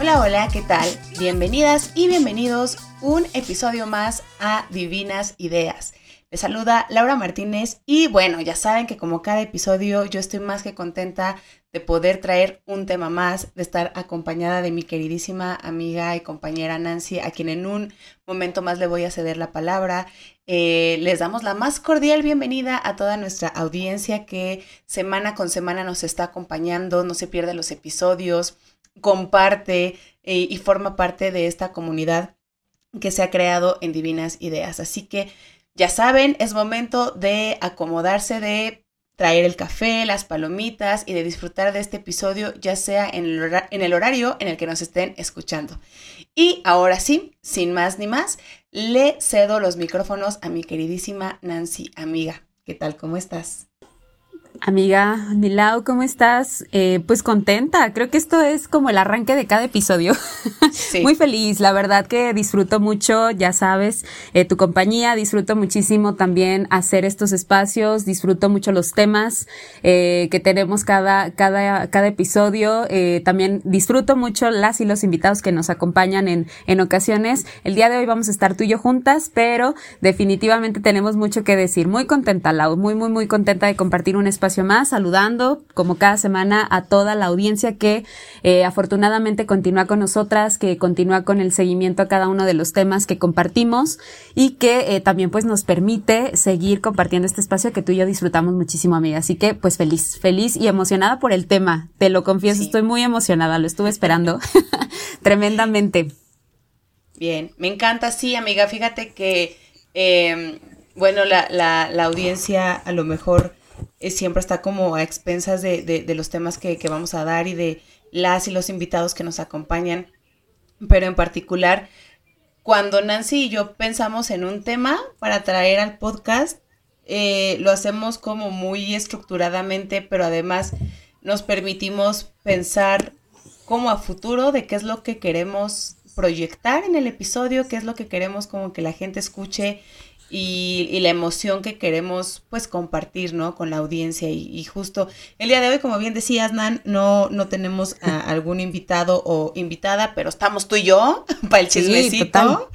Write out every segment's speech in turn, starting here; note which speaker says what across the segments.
Speaker 1: Hola, hola, ¿qué tal? Bienvenidas y bienvenidos un episodio más a Divinas Ideas. Les saluda Laura Martínez y bueno, ya saben que como cada episodio yo estoy más que contenta de poder traer un tema más, de estar acompañada de mi queridísima amiga y compañera Nancy, a quien en un momento más le voy a ceder la palabra. Eh, les damos la más cordial bienvenida a toda nuestra audiencia que semana con semana nos está acompañando, no se pierde los episodios, comparte eh, y forma parte de esta comunidad que se ha creado en Divinas Ideas. Así que ya saben, es momento de acomodarse, de traer el café, las palomitas y de disfrutar de este episodio, ya sea en el, horario en el que nos estén escuchando. Y ahora sí, sin más ni más, le cedo los micrófonos a mi queridísima Nancy, amiga. ¿Qué tal? ¿Cómo estás?
Speaker 2: Amiga Milau, ¿cómo estás? Eh, pues contenta, creo que esto es como el arranque de cada episodio. Muy feliz, la verdad que disfruto mucho, ya sabes, eh, tu compañía, disfruto muchísimo también hacer estos espacios, disfruto mucho los temas eh, que tenemos cada, cada, cada episodio, también disfruto mucho las y los invitados que nos acompañan en, en ocasiones. El día de hoy vamos a estar tú y yo juntas, pero definitivamente tenemos mucho que decir. Muy contenta, Lau, muy, muy, muy contenta de compartir un espacio más, saludando como cada semana a toda la audiencia que eh, afortunadamente continúa con nosotras, que continúa con el seguimiento a cada uno de los temas que compartimos y que eh, también pues nos permite seguir compartiendo este espacio que tú y yo disfrutamos muchísimo, amiga. Así que pues feliz, feliz y emocionada por el tema. Te lo confieso, estoy muy emocionada, lo estuve esperando tremendamente.
Speaker 1: Bien, me encanta, sí, amiga. Fíjate que, em, bueno, la, la, la audiencia a lo mejor siempre está como a expensas de, de, los temas que, que, vamos a dar y de las y los invitados que nos acompañan. Pero en particular, cuando Nancy y yo pensamos en un tema para traer al podcast, eh, lo hacemos como muy estructuradamente, pero además nos permitimos pensar como a futuro de qué es lo que queremos proyectar en el episodio, qué es lo que queremos como que la gente escuche y, la emoción que queremos pues compartir, ¿no? Con la audiencia y, justo el día de hoy, como bien decías, Nan, no, no tenemos a algún invitado o invitada, pero estamos tú y yo para el chismecito.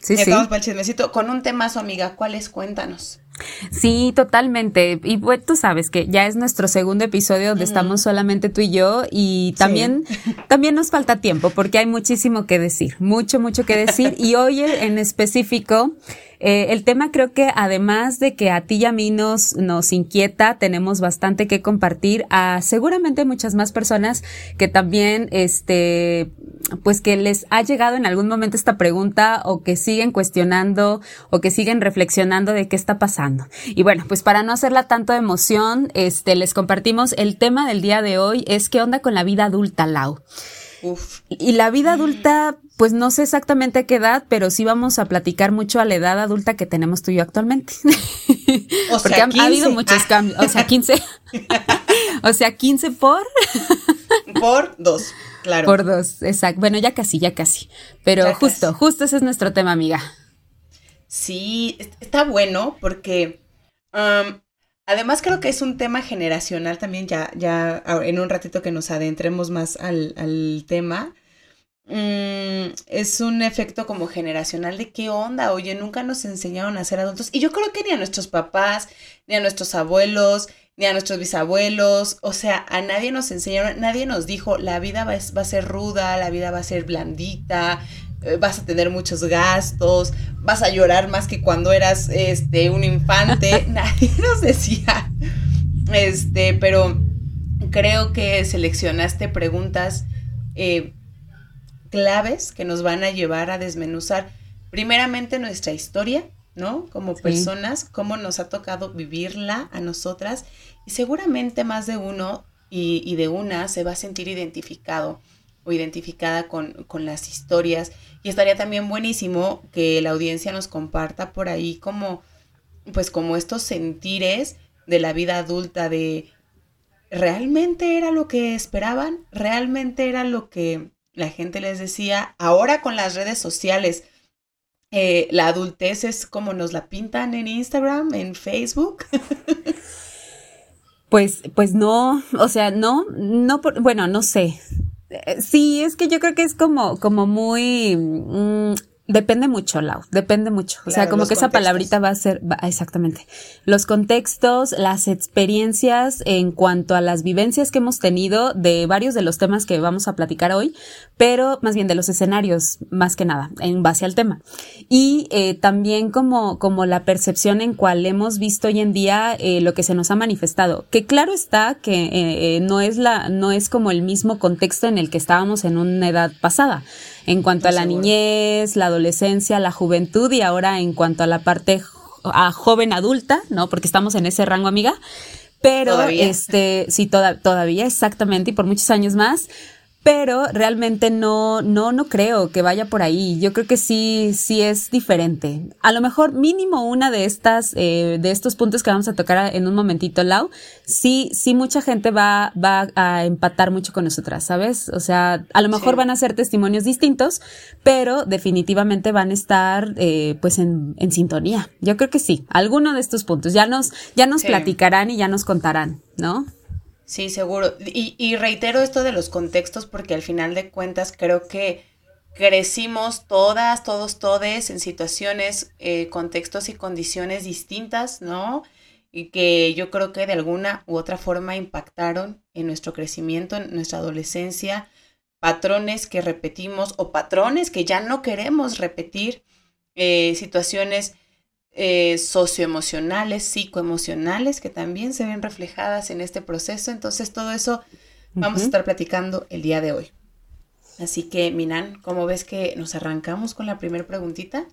Speaker 1: Sí, sí, Estamos para el chismecito con un temazo, amiga. ¿Cuál es? Cuéntanos.
Speaker 2: Sí, totalmente. Y pues, tú sabes que ya es nuestro segundo episodio donde estamos solamente tú y yo y también, también nos falta tiempo porque hay muchísimo que decir, mucho, mucho que decir. Y hoy en específico, eh, el tema creo que además de que a ti y a mí nos, nos inquieta, tenemos bastante que compartir a seguramente muchas más personas que también, este, pues que les ha llegado en algún momento esta pregunta o que siguen cuestionando o que siguen reflexionando de qué está pasando. Y bueno, pues para no hacerla tanto emoción, este, les compartimos el tema del día de hoy es qué onda con la vida adulta, Lau. Uf. Y la vida adulta, pues no sé exactamente a qué edad, pero sí vamos a platicar mucho a la edad adulta que tenemos tú y yo actualmente. O Porque ha, habido muchos ah. cambios. O sea, 15. o sea, 15 por.
Speaker 1: por dos. Claro.
Speaker 2: Por dos, exacto. Bueno, ya casi, ya casi. Pero justo, justo ese es nuestro tema, amiga.
Speaker 1: Sí, está bueno porque además creo que es un tema generacional también, ya, ya en un ratito que nos adentremos más al, al tema. Mm, es un efecto como generacional de qué onda, oye, nunca nos enseñaron a ser adultos. Y yo creo que ni a nuestros papás, ni a nuestros abuelos, ni a nuestros bisabuelos, o sea, a nadie nos enseñaron, nadie nos dijo, la vida va, a ser ruda, la vida va a ser blandita, vas a tener muchos gastos, vas a llorar más que cuando eras este, un infante, nadie nos decía, este, pero creo que seleccionaste preguntas eh, claves que nos van a llevar a desmenuzar primeramente nuestra historia, ¿no? Como personas, cómo nos ha tocado vivirla a nosotras. Y seguramente más de uno y, de una se va a sentir identificado o identificada con, con, las historias y estaría también buenísimo que la audiencia nos comparta por ahí como pues como estos sentires de la vida adulta de realmente era lo que esperaban, realmente era lo que la gente les decía, ahora con las redes sociales eh, la adultez es como nos la pintan en Instagram, en Facebook.
Speaker 2: Pues, pues no, o sea, no, no, bueno, no sé. Eh, sí, es que yo creo que es como, como muy, mm, Depende mucho, Lau, depende mucho. o sea, como que esa palabrita va a ser, exactamente. Los contextos, las experiencias en cuanto a las vivencias que hemos tenido de varios de los temas que vamos a platicar hoy, pero más bien de los escenarios, más que nada, en base al tema. Y eh, también como, como la percepción en cual hemos visto hoy en día eh, lo que se nos ha manifestado. Que claro está que eh, no es la, no es como el mismo contexto en el que estábamos en una edad pasada en cuanto a la niñez, la adolescencia, la juventud y ahora en cuanto a la parte a joven adulta, ¿no? Porque estamos en ese rango, amiga. Pero, este, sí, toda, todavía, exactamente, y por muchos años más pero realmente no, no, no creo que vaya por ahí. Yo creo que sí, sí es diferente. A lo mejor mínimo una de estas, eh, de estos puntos que vamos a tocar en un momentito, Lau, sí, sí mucha gente va, va a empatar mucho con nosotras, ¿sabes? O sea, a lo mejor van a ser testimonios distintos, pero definitivamente van a estar, eh, pues en, en sintonía. Yo creo que sí. Alguno de estos puntos ya nos, ya nos platicarán y ya nos contarán, ¿no?
Speaker 1: Sí, seguro. Y, reitero esto de los contextos porque al final de cuentas creo que crecimos todas, todos, todes en situaciones, eh, contextos y condiciones distintas, ¿no? Y que yo creo que de alguna u otra forma impactaron en nuestro crecimiento, en nuestra adolescencia, patrones que repetimos o patrones que ya no queremos repetir, eh, situaciones eh, socioemocionales, psicoemocionales, que también se ven reflejadas en este proceso. Entonces, todo eso vamos a estar platicando el día de hoy. Así que, Minan, ¿cómo ves que nos arrancamos con la primera preguntita?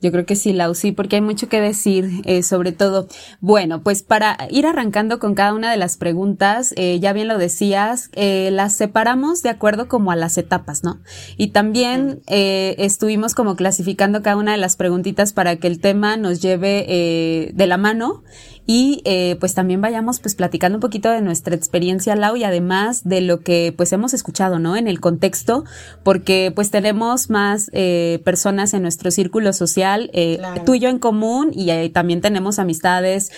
Speaker 2: Yo creo que sí, Lau, sí, porque hay mucho que decir eh, sobre todo. Bueno, pues para ir arrancando con cada una de las preguntas, eh, ya bien lo decías, eh, las separamos de acuerdo como a las etapas, ¿no? Y también estuvimos como clasificando cada una de las preguntitas para que el tema nos lleve de la mano y eh, pues también vayamos pues platicando un poquito de nuestra experiencia Lau y además de lo que pues hemos escuchado, ¿no? En el contexto, porque pues tenemos más eh, personas en nuestro círculo social, eh, tú y yo en común y también tenemos amistades,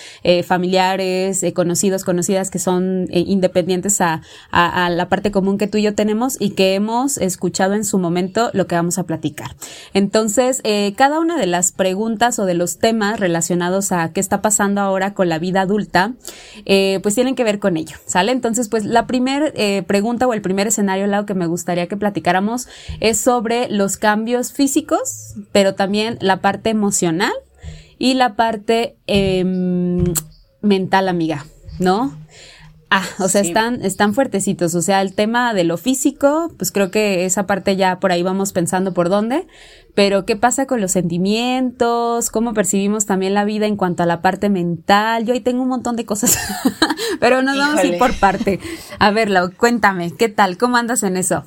Speaker 2: familiares, conocidos, conocidas que son independientes a, a, a la parte común que tú y yo tenemos y que hemos escuchado en su momento lo que vamos a platicar. Entonces, cada una de las preguntas o de los temas relacionados a qué está pasando ahora con la vida adulta, eh, pues tienen que ver con ello, ¿sale? Entonces, pues la primera eh, pregunta o el primer escenario, lado que me gustaría que platicáramos es sobre los cambios físicos, pero también la parte emocional y la parte em, mental, amiga, ¿no? Ah, o sea, están, están fuertecitos. O sea, el tema de lo físico, pues creo que esa parte ya por ahí vamos pensando por dónde. Pero, ¿qué pasa con los sentimientos? ¿Cómo percibimos también la vida en cuanto a la parte mental? Yo ahí tengo un montón de cosas, pero nos vamos a ir por parte. A ver, cuéntame, ¿qué tal? ¿Cómo andas en eso?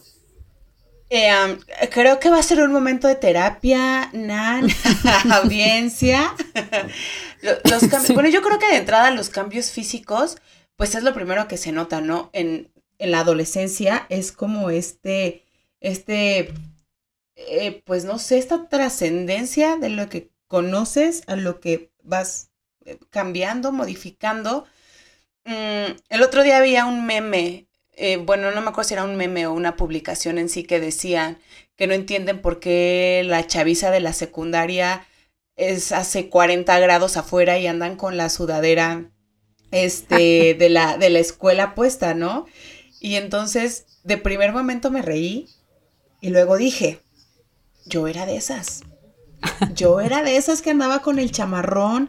Speaker 1: Eh, creo que va a ser un momento de terapia, Nan, audiencia. los, cambios, Bueno, yo creo que de entrada los cambios físicos pues es lo primero que se nota, ¿no? En, la adolescencia es como este, este, eh, pues no sé, esta trascendencia de lo que conoces a lo que vas eh, cambiando, modificando. Mm, el otro día había un meme, eh, bueno, no me acuerdo si era un meme o una publicación en sí que decían que no entienden por qué la chaviza de la secundaria es hace 40 grados afuera y andan con la sudadera este, de la, de la escuela puesta, ¿no? Y entonces, de primer momento me reí y luego dije, yo era de esas. Yo era de esas que andaba con el chamarrón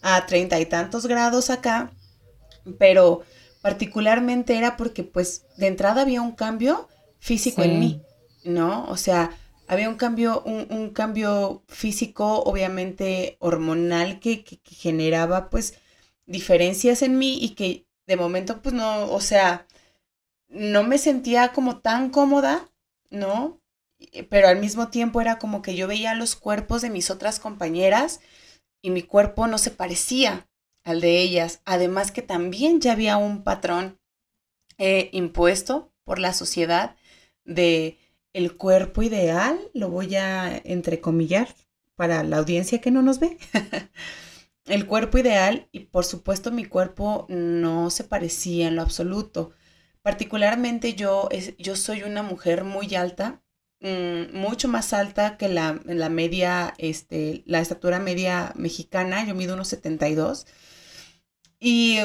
Speaker 1: a treinta y tantos grados acá, pero particularmente era porque pues de entrada había un cambio físico en mí, ¿no? O sea, había un cambio, un, cambio físico, obviamente hormonal, que, que generaba pues diferencias en mí y que de momento pues no, o sea, no me sentía como tan cómoda, ¿no? Pero al mismo tiempo era como que yo veía los cuerpos de mis otras compañeras y mi cuerpo no se parecía al de ellas. Además que también ya había un patrón eh, impuesto por la sociedad de el cuerpo ideal, lo voy a entrecomillar, para la audiencia que no nos ve. el cuerpo ideal y por supuesto mi cuerpo no se parecía en lo absoluto. Particularmente yo, yo soy una mujer muy alta, mm, mucho más alta que la, la, media, este, la estatura media mexicana, yo mido unos 72. Y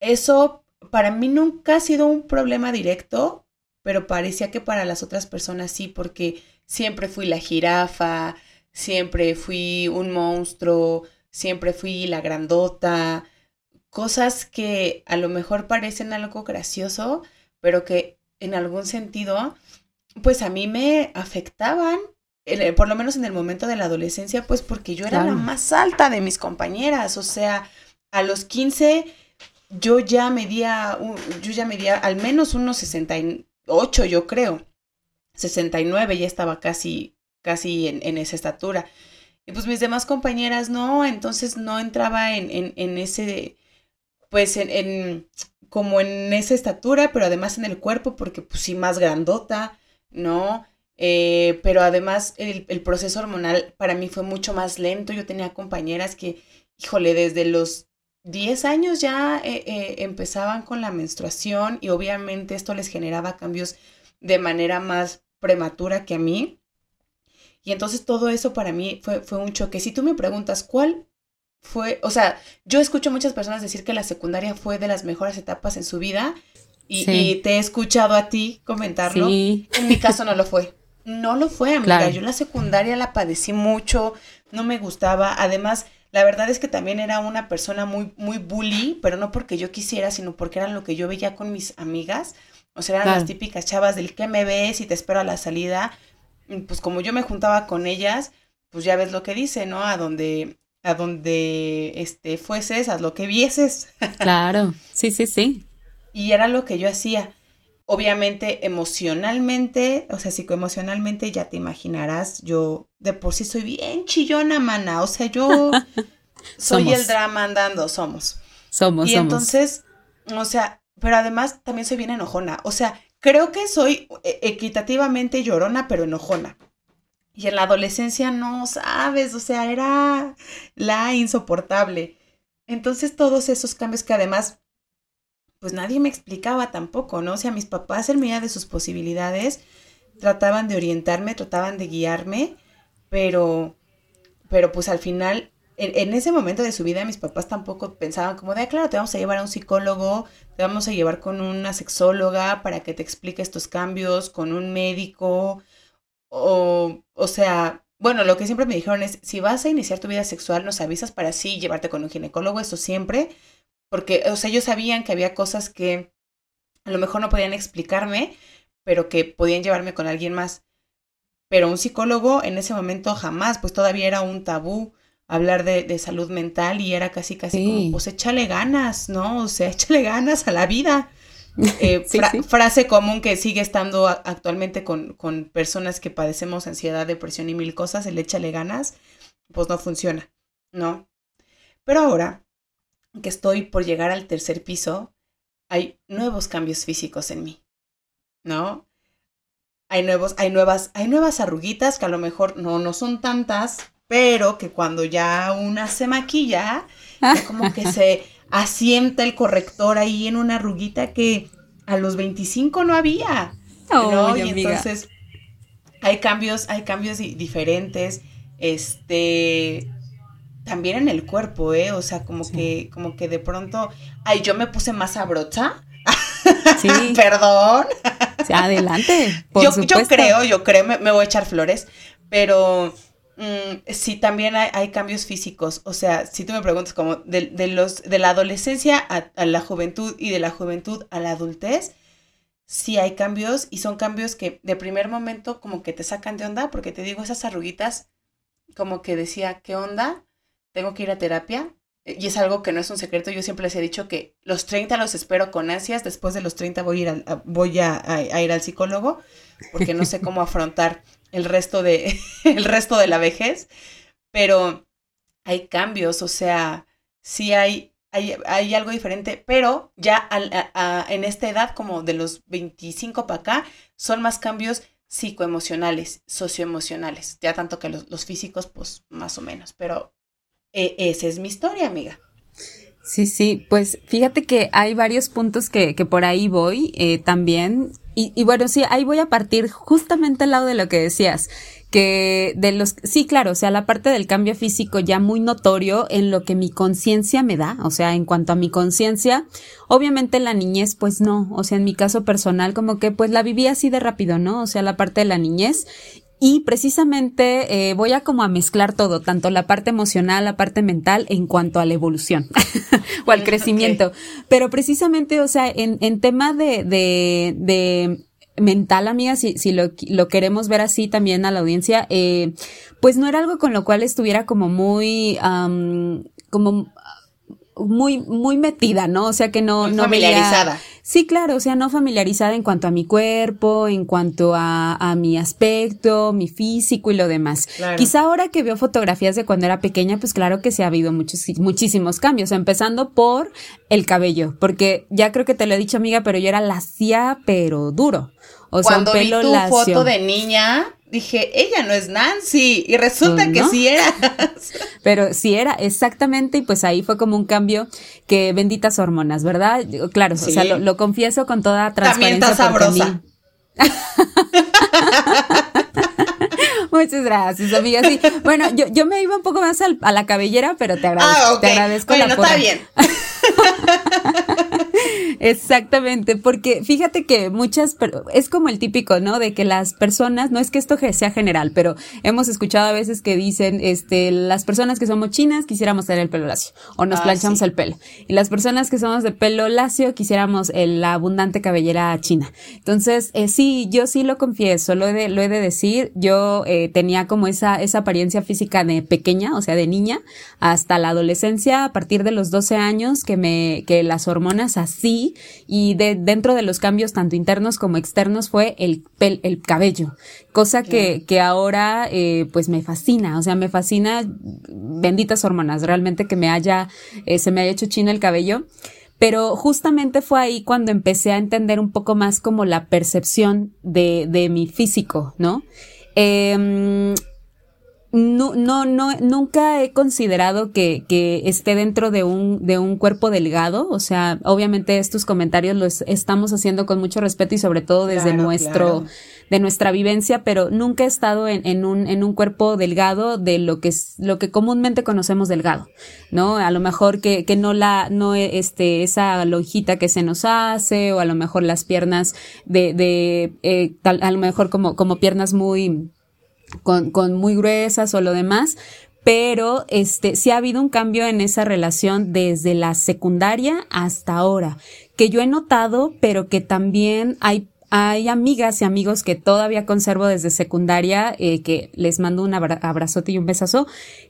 Speaker 1: eso para mí nunca ha sido un problema directo, pero parecía que para las otras personas sí, porque siempre fui la jirafa, siempre fui un monstruo, siempre fui la grandota, cosas que a lo mejor parecen algo gracioso, pero que en algún sentido, pues a mí me afectaban, por lo menos en el momento de la adolescencia, pues porque yo era la más alta de mis compañeras, o sea, a los 15 yo ya medía, yo ya medía al menos unos 68, yo creo. 69 ya estaba casi, casi en, esa estatura. Y pues mis demás compañeras no, entonces no entraba en, en, ese, pues en, como en esa estatura, pero además en el cuerpo, porque pues sí, más grandota, ¿no? Eh, pero además el, el, proceso hormonal para mí fue mucho más lento. Yo tenía compañeras que, híjole, desde los 10 años ya eh, eh, empezaban con la menstruación y obviamente esto les generaba cambios de manera más prematura que a mí. Y entonces todo eso para mí fue, fue un choque. Si tú me preguntas cuál fue, o sea, yo escucho muchas personas decir que la secundaria fue de las mejores etapas en su vida y, te he escuchado a ti comentarlo. En mi caso no lo fue. No lo fue, amiga. Yo la secundaria la padecí mucho, no me gustaba. Además, la verdad es que también era una persona muy, muy bully, pero no porque yo quisiera, sino porque era lo que yo veía con mis amigas. O sea, eran las típicas chavas del que me ves y te espero a la salida. Pues como yo me juntaba con ellas, pues ya ves lo que dice, ¿no? A donde, a donde este, fueses, haz lo que vieses.
Speaker 2: Claro, sí, sí, sí.
Speaker 1: Y era lo que yo hacía. Obviamente, emocionalmente, o sea, psicoemocionalmente, ya te imaginarás, yo de por sí soy bien chillona, mana. O sea, yo soy el drama andando, somos.
Speaker 2: Somos,
Speaker 1: y entonces, o sea, pero además también soy bien enojona. O sea, creo que soy e, equitativamente llorona, pero enojona. Y en la adolescencia no sabes, o sea, era la insoportable. Entonces todos esos cambios que además pues nadie me explicaba tampoco, ¿no? O sea, mis papás en medida de sus posibilidades trataban de orientarme, trataban de guiarme, pero, pero pues al final, en, ese momento de su vida, mis papás tampoco pensaban como de, ah, claro, te vamos a llevar a un psicólogo, te vamos a llevar con una sexóloga para que te explique estos cambios, con un médico, o, o sea, bueno, lo que siempre me dijeron es, si vas a iniciar tu vida sexual, nos avisas para sí llevarte con un ginecólogo, eso siempre, porque, o sea, ellos sabían que había cosas que a lo mejor no podían explicarme, pero que podían llevarme con alguien más. Pero un psicólogo en ese momento jamás, pues todavía era un tabú hablar de, salud mental y era casi, casi como, pues échale ganas, ¿no? O sea, échale ganas a la vida. Eh, frase común que sigue estando actualmente con, con personas que padecemos ansiedad, depresión y mil cosas, el échale ganas, pues no funciona, ¿no? Pero ahora que estoy por llegar al tercer piso, hay nuevos cambios físicos en mí, ¿no? Hay, nuevos, hay, nuevas, hay nuevas arruguitas que a lo mejor no, no son tantas, pero que cuando ya una se maquilla, como que se asienta el corrector ahí en una arruguita que a los 25 no había, ¿no? y entonces hay cambios, hay cambios diferentes, este, también en el cuerpo, ¿eh? O sea, como que, como que de pronto, ay, yo me puse más abrocha. Sí. Perdón.
Speaker 2: Sí, adelante.
Speaker 1: yo, yo, creo, yo creo, me, voy a echar flores, pero mm, sí también hay, cambios físicos. O sea, si tú me preguntas como de, los, de la adolescencia a, la juventud y de la juventud a la adultez, sí hay cambios y son cambios que de primer momento como que te sacan de onda, porque te digo, esas arruguitas, como que decía, ¿qué onda? tengo que ir a terapia. Y es algo que no es un secreto. Yo siempre les he dicho que los 30 los espero con ansias. Después de los 30 voy a ir, voy a, ir al psicólogo porque no sé cómo afrontar el resto, de, el resto de la vejez. Pero hay cambios, o sea, sí hay, hay, algo diferente, pero ya en esta edad, como de los 25 para acá, son más cambios psicoemocionales, socioemocionales, ya tanto que los, físicos, pues más o menos, pero eh, esa es mi historia, amiga.
Speaker 2: Sí, sí, pues fíjate que hay varios puntos que, que por ahí voy eh, también. Y, y, bueno, sí, ahí voy a partir justamente al lado de lo que decías, que de los, sí, claro, o sea, la parte del cambio físico ya muy notorio en lo que mi conciencia me da, o sea, en cuanto a mi conciencia, obviamente la niñez, pues no, o sea, en mi caso personal, como que pues la viví así de rápido, ¿no? O sea, la parte de la niñez y precisamente eh, voy a como a mezclar todo, tanto la parte emocional, la parte mental, en cuanto a la evolución o al crecimiento. Pero precisamente, o sea, en, en tema de, de, de mental, amiga, si, si lo, lo, queremos ver así también a la audiencia, eh, pues no era algo con lo cual estuviera como muy, como muy, muy metida, ¿no? O sea que no, no
Speaker 1: familiarizada.
Speaker 2: Sí, claro, o sea, no familiarizada en cuanto a mi cuerpo, en cuanto a, a mi aspecto, mi físico y lo demás. Quizá ahora que veo fotografías de cuando era pequeña, pues claro que sí ha habido muchos, muchísimos cambios, empezando por el cabello, porque ya creo que te lo he dicho, amiga, pero yo era lacia, pero duro.
Speaker 1: O sea, un pelo vi tu foto de niña, dije, ella no es Nancy. Y resulta pues que sí era.
Speaker 2: Pero sí era, exactamente. Y pues ahí fue como un cambio que benditas hormonas, ¿verdad? Claro, o sea, lo, confieso con toda transparencia.
Speaker 1: También está sabrosa.
Speaker 2: Muchas gracias, amiga. Sí. Bueno, yo, yo me iba un poco más a la cabellera, pero te agradezco. Ah, te agradezco
Speaker 1: bueno, está bien.
Speaker 2: Exactamente, porque fíjate que muchas, es como el típico, ¿no? De que las personas, no es que esto sea general, pero hemos escuchado a veces que dicen, este, las personas que somos chinas quisiéramos tener el pelo lacio o nos ah, planchamos el pelo. Y las personas que somos de pelo lacio quisiéramos la abundante cabellera china. Entonces, eh, sí, yo sí lo confieso, lo he de, lo he de decir, yo eh, tenía como esa, esa apariencia física de pequeña, o sea, de niña, hasta la adolescencia, a partir de los 12 años que me, que las hormonas así y de, dentro de los cambios tanto internos como externos fue el, el cabello, cosa que, que ahora eh, pues me fascina, o sea, me fascina benditas hormonas, realmente que me haya, eh, se me haya hecho chino el cabello. Pero justamente fue ahí cuando empecé a entender un poco más como la percepción de, de mi físico, ¿no? Eh, no, no, no, nunca he considerado que, que esté dentro de un, de un cuerpo delgado. O sea, obviamente estos comentarios los estamos haciendo con mucho respeto y sobre todo desde nuestro, de nuestra vivencia, pero nunca he estado en, en, un, en un cuerpo delgado de lo que es, lo que comúnmente conocemos delgado, ¿no? A lo mejor que, que no la, no este, esa lonjita que se nos hace, o a lo mejor las piernas de, de, eh, tal, a lo mejor como, como piernas muy, con, con muy gruesas o lo demás, pero este sí ha habido un cambio en esa relación desde la secundaria hasta ahora, que yo he notado, pero que también hay hay amigas y amigos que todavía conservo desde secundaria, eh, que les mando un abrazote y un besazo,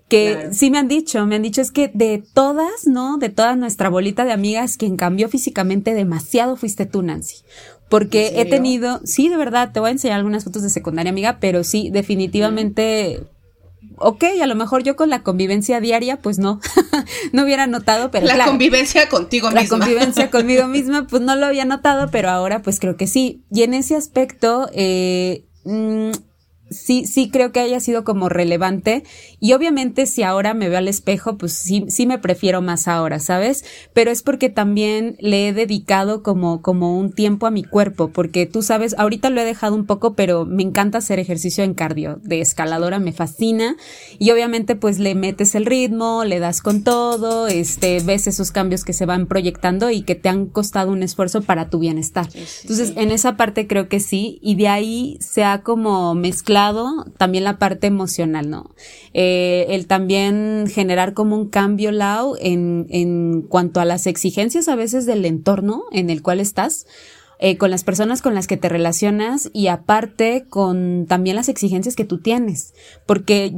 Speaker 2: que sí me han dicho, me han dicho es que de todas, ¿no? De toda nuestra bolita de amigas, quien cambió físicamente demasiado fuiste tú, Nancy. Porque he tenido, sí, de verdad, te voy a enseñar algunas fotos de secundaria, amiga, pero sí, definitivamente, ok, a lo mejor yo con la convivencia diaria, pues no, no hubiera notado, pero
Speaker 1: la convivencia contigo
Speaker 2: misma. La convivencia conmigo misma, pues no lo había notado, pero ahora pues creo que sí. Y en ese aspecto, eh, mm, sí, sí creo que haya sido como relevante. Y obviamente si ahora me veo al espejo, pues sí, sí me prefiero más ahora, ¿sabes? Pero es porque también le he dedicado como, como un tiempo a mi cuerpo, porque tú sabes, ahorita lo he dejado un poco, pero me encanta hacer ejercicio en cardio, de escaladora, me fascina. Y obviamente pues le metes el ritmo, le das con todo, este, ves esos cambios que se van proyectando y que te han costado un esfuerzo para tu bienestar. Entonces, en esa parte creo que sí, y de ahí se ha como mezclado también la parte emocional, ¿no? Eh, el también generar como un cambio, Lau, en, en cuanto a las exigencias a veces del entorno en el cual estás. Eh, con las personas con las que te relacionas y aparte con también las exigencias que tú tienes. Porque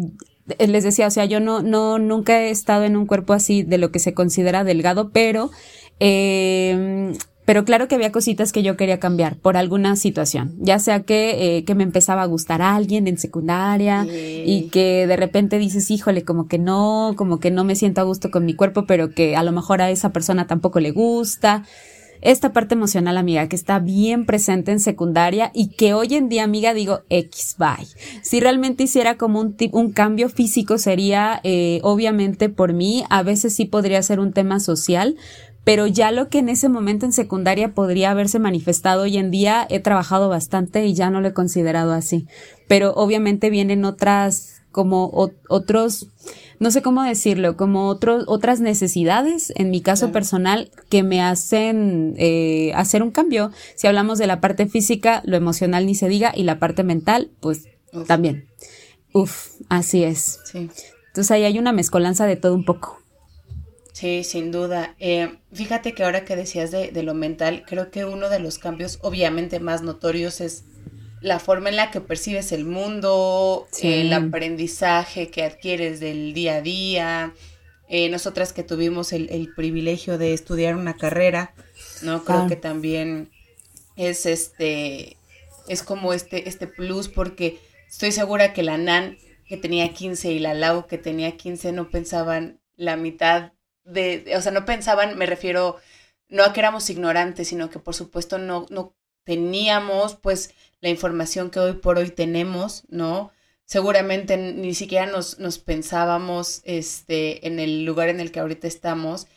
Speaker 2: les decía, o sea, yo no, no, nunca he estado en un cuerpo así de lo que se considera delgado, pero eh, pero claro que había cositas que yo quería cambiar por alguna situación, ya sea que, eh, que me empezaba a gustar a alguien en secundaria y que de repente dices, híjole, como que no, como que no me siento a gusto con mi cuerpo, pero que a lo mejor a esa persona tampoco le gusta. esta parte emocional, amiga, que está bien presente en secundaria y que hoy en día, amiga, digo X, bye. Si realmente hiciera como un, un cambio físico sería, eh, obviamente por mí, a veces sí podría ser un tema social, pero ya lo que en ese momento en secundaria podría haberse manifestado hoy en día, he trabajado bastante y ya no lo he considerado así. Pero obviamente vienen otras, como otros, no sé cómo decirlo, como otros, otras necesidades, en mi caso personal, que me hacen eh, hacer un cambio. Si hablamos de la parte física, lo emocional ni se diga, y la parte mental, pues también. Uf, así es. Sí. Entonces ahí hay una mezcolanza de todo un poco.
Speaker 1: Sí, sin duda. Eh, fíjate que ahora que decías de, lo mental, creo que uno de los cambios obviamente más notorios es la forma en la que percibes el mundo, el aprendizaje que adquieres del día a día. Eh, nosotras que tuvimos el, privilegio de estudiar una carrera, ¿no? Creo que también es este, es como este, este plus porque estoy segura que la NAN que tenía 15 y la LAU que tenía 15 no pensaban la mitad de, o sea, no pensaban, me refiero, no a que éramos ignorantes, sino que por supuesto no, no teníamos pues la información que hoy por hoy tenemos, ¿no? Seguramente ni siquiera nos, nos pensábamos este, en el lugar en el que ahorita estamos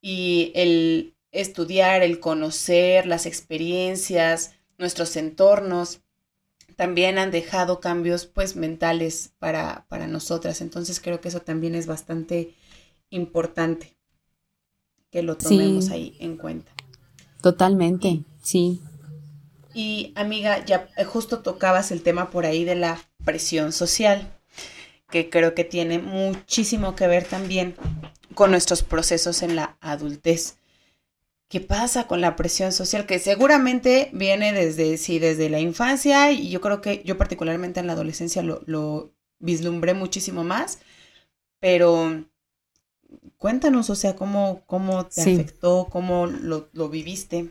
Speaker 1: y el estudiar, el conocer las experiencias, nuestros entornos, también han dejado cambios pues mentales para, para nosotras. Entonces creo que eso también es bastante importante que lo tomemos ahí en cuenta.
Speaker 2: Totalmente, sí.
Speaker 1: Y amiga, ya eh, justo tocabas el tema por ahí de la presión social, que creo que tiene muchísimo que ver también con nuestros procesos en la adultez. ¿Qué pasa con la presión social? Que seguramente viene desde, sí, desde la infancia y yo creo que yo particularmente en la adolescencia lo, lo vislumbré muchísimo más, pero cuéntanos, o sea, cómo, cómo te afectó, cómo lo, viviste.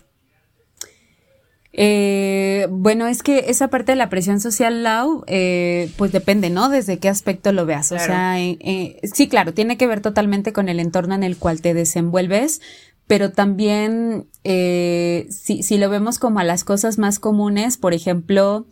Speaker 2: Eh, bueno, es que esa parte de la presión social, Lau, eh, pues depende, ¿no? Desde qué aspecto lo veas. O sea, eh, sí, claro, tiene que ver totalmente con el entorno en el cual te desenvuelves, pero también si, si lo vemos como a las cosas más comunes, por ejemplo,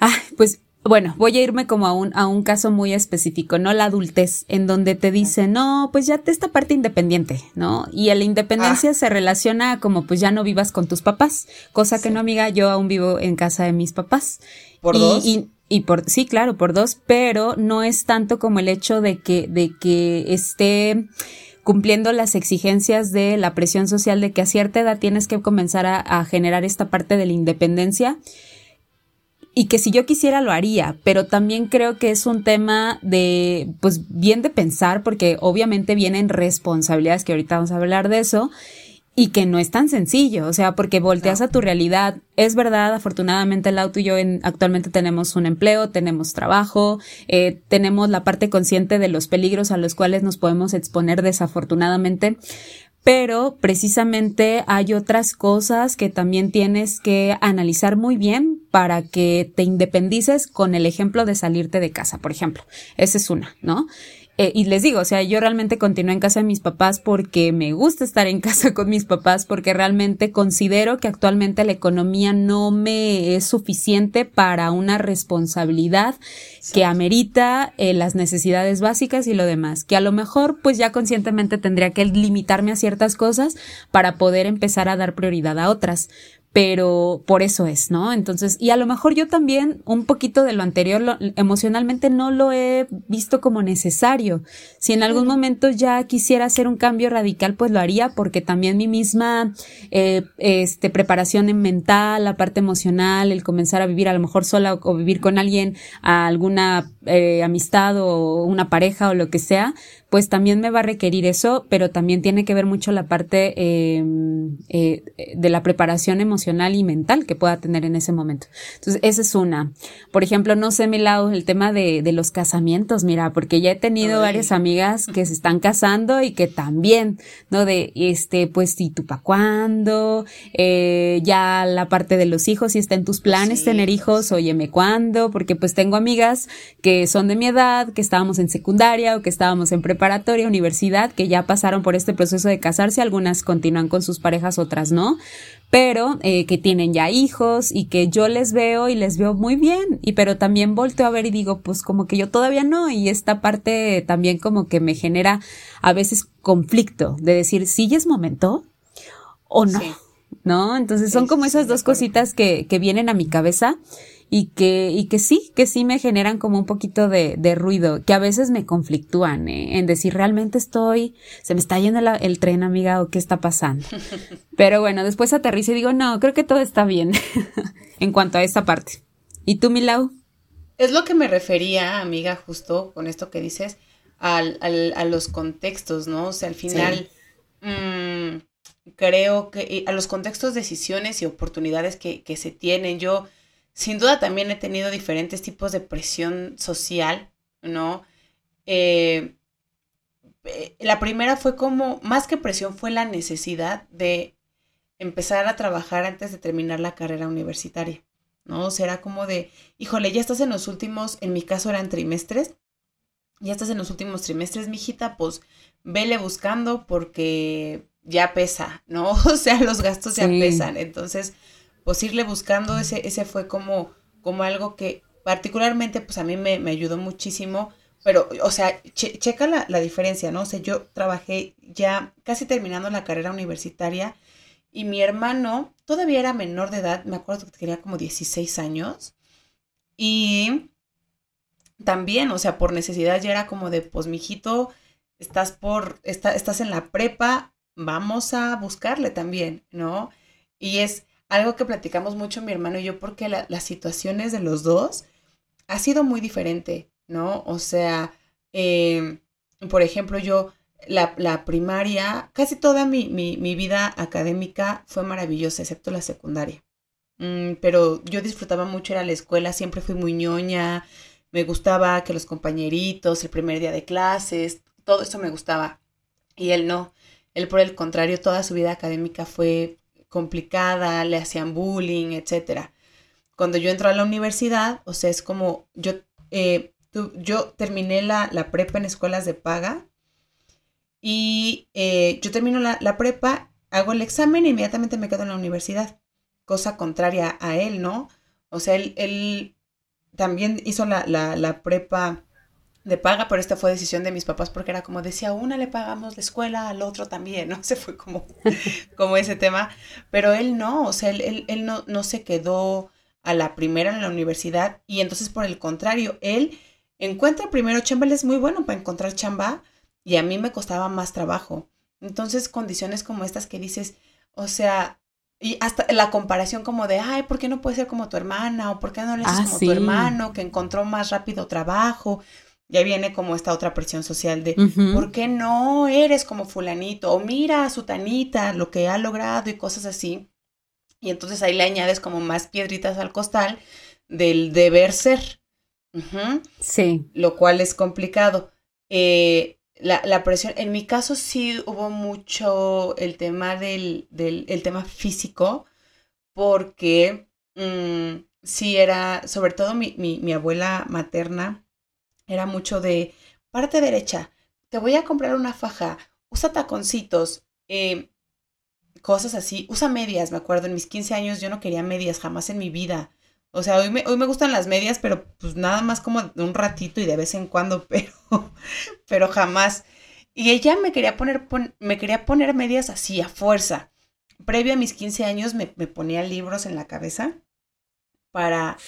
Speaker 2: ah, pues bueno, voy a irme como a un, a un caso muy específico, ¿no? La adultez, en donde te dice, no, pues ya te esta parte independiente, ¿no? Y a la independencia ah. se relaciona como pues ya no vivas con tus papás, cosa que no, amiga, yo aún vivo en casa de mis papás.
Speaker 1: ¿Por dos?
Speaker 2: Y, y por, sí, claro, por dos, pero no es tanto como el hecho de que, de que esté cumpliendo las exigencias de la presión social de que a cierta edad tienes que comenzar a, a generar esta parte de la independencia y que si yo quisiera lo haría, pero también creo que es un tema de, pues bien de pensar, porque obviamente vienen responsabilidades, que ahorita vamos a hablar de eso, y que no es tan sencillo, o sea, porque volteas a tu realidad. Es verdad, afortunadamente el auto y yo en, actualmente tenemos un empleo, tenemos trabajo, eh, tenemos la parte consciente de los peligros a los cuales nos podemos exponer desafortunadamente, pero precisamente hay otras cosas que también tienes que analizar muy bien para que te independices con el ejemplo de salirte de casa, por ejemplo. Esa es una, ¿no? Eh, y les digo, o sea, yo realmente continúo en casa de mis papás porque me gusta estar en casa con mis papás, porque realmente considero que actualmente la economía no me es suficiente para una responsabilidad que amerita eh, las necesidades básicas y lo demás, que a lo mejor pues ya conscientemente tendría que limitarme a ciertas cosas para poder empezar a dar prioridad a otras pero por eso es, ¿no? Entonces, y a lo mejor yo también un poquito de lo anterior emocionalmente no lo he visto como necesario. Si en algún momento ya quisiera hacer un cambio radical, pues lo haría porque también mi misma eh, este, preparación en mental, la parte emocional, el comenzar a vivir a lo mejor sola o, vivir con alguien, a alguna eh, amistad o una pareja o lo que sea, pues también me va a requerir eso, pero también tiene que ver mucho la parte em, eh, de la preparación emocional y mental que pueda tener en ese momento. Entonces, esa es una. Por ejemplo, no sé, mi lado, el tema de, de los casamientos, mira, porque ya he tenido varias amigas que se están casando y que también, ¿no? De, este, pues, ¿y tú para cuándo? Eh, ya la parte de los hijos, si está en tus planes tener hijos, óyeme cuándo, porque pues tengo amigas que son de mi edad, que estábamos en secundaria o que estábamos en preparatoria, universidad, que ya pasaron por este proceso de casarse, algunas continúan con sus parejas, otras no, pero eh, que tienen ya hijos y que yo les veo y les veo muy bien, y pero también volteo a ver y digo, pues como que yo todavía no, y esta parte también como que me genera a veces conflicto de decir, si ¿sí es momento o no, ¿no? Entonces son como esas dos cositas que, que vienen a mi cabeza y que, y que sí, que sí me generan como un poquito de, de ruido, que a veces me conflictúan ¿eh? en decir realmente estoy, se me está yendo el tren, amiga, o qué está pasando. Pero bueno, después aterrizo y digo, no, creo que todo está bien en cuanto a esta parte. ¿Y tú, Milau?
Speaker 1: Es lo que me refería, amiga, justo con esto que dices, al, al, a los contextos, ¿no? O sea, al final, mmm, creo que a los contextos, decisiones y oportunidades que, que se tienen, yo sin duda también he tenido diferentes tipos de presión social, ¿no? Eh, eh, la primera fue como, más que presión, fue la necesidad de empezar a trabajar antes de terminar la carrera universitaria, ¿no? O sea, era como de, híjole, ya estás en los últimos, en mi caso eran trimestres, ya estás en los últimos trimestres, mijita, pues vele buscando porque ya pesa, ¿no? O sea, los gastos ya pesan. Entonces, pues irle buscando, ese, ese fue como, como algo que particularmente pues a mí me, ayudó muchísimo, pero o sea, checa la, la, diferencia, ¿no? O sea, yo trabajé ya casi terminando la carrera universitaria y mi hermano todavía era menor de edad, me acuerdo que tenía como 16 años y también, o sea, por necesidad ya era como de, pues mijito, estás por, está, estás en la prepa, vamos a buscarle también, ¿no? Y es, algo que platicamos mucho mi hermano y yo porque las situaciones de los dos ha sido muy diferente, ¿no? O sea, em, por ejemplo, yo, la, primaria, casi toda mi, vida académica fue maravillosa, excepto la secundaria. Mm, pero yo disfrutaba mucho ir a la escuela, siempre fui muy ñoña, me gustaba que los compañeritos, el primer día de clases, todo eso me gustaba. Y él no, él por el contrario, toda su vida académica fue complicada, le hacían bullying, etc. Cuando yo entro a la universidad, o sea, es como yo, eh, yo terminé la, prepa en escuelas de paga y eh, yo termino la, prepa, hago el examen e inmediatamente me quedo en la universidad, cosa contraria a él, ¿no? O sea, él, él también hizo la, la prepa de paga, pero esta fue decisión de mis papás porque era como decía, a una le pagamos la escuela, al otro también, ¿no? Se fue como, como ese tema, pero él no, o sea, él, él, no, no se quedó a la primera en la universidad y entonces por el contrario, él encuentra primero chamba, él es muy bueno para encontrar chamba y a mí me costaba más trabajo. Entonces, condiciones como estas que dices, o sea, y hasta la comparación como de, ay, ¿por qué no puede ser como tu hermana? ¿O por qué no le haces ah, como tu hermano que encontró más rápido trabajo? Ya viene como esta otra presión social de, ¿por qué no eres como fulanito? O mira a su tanita, lo que ha logrado y cosas así. Y entonces ahí le añades como más piedritas al costal del deber ser.
Speaker 2: Sí.
Speaker 1: Lo cual es complicado. Eh, la, presión, en mi caso sí hubo mucho el tema del, del el tema físico, porque mm, sí era, sobre todo mi, mi, mi abuela materna, era mucho de parte derecha, te voy a comprar una faja, usa taconcitos, eh, cosas así, usa medias, me acuerdo, en mis 15 años yo no quería medias jamás en mi vida. O sea, hoy me, hoy me gustan las medias, pero pues nada más como un ratito y de vez en cuando, pero, pero jamás. Y ella me quería poner, me quería poner medias así, a fuerza. Previo a mis 15 años me ponía libros en la cabeza para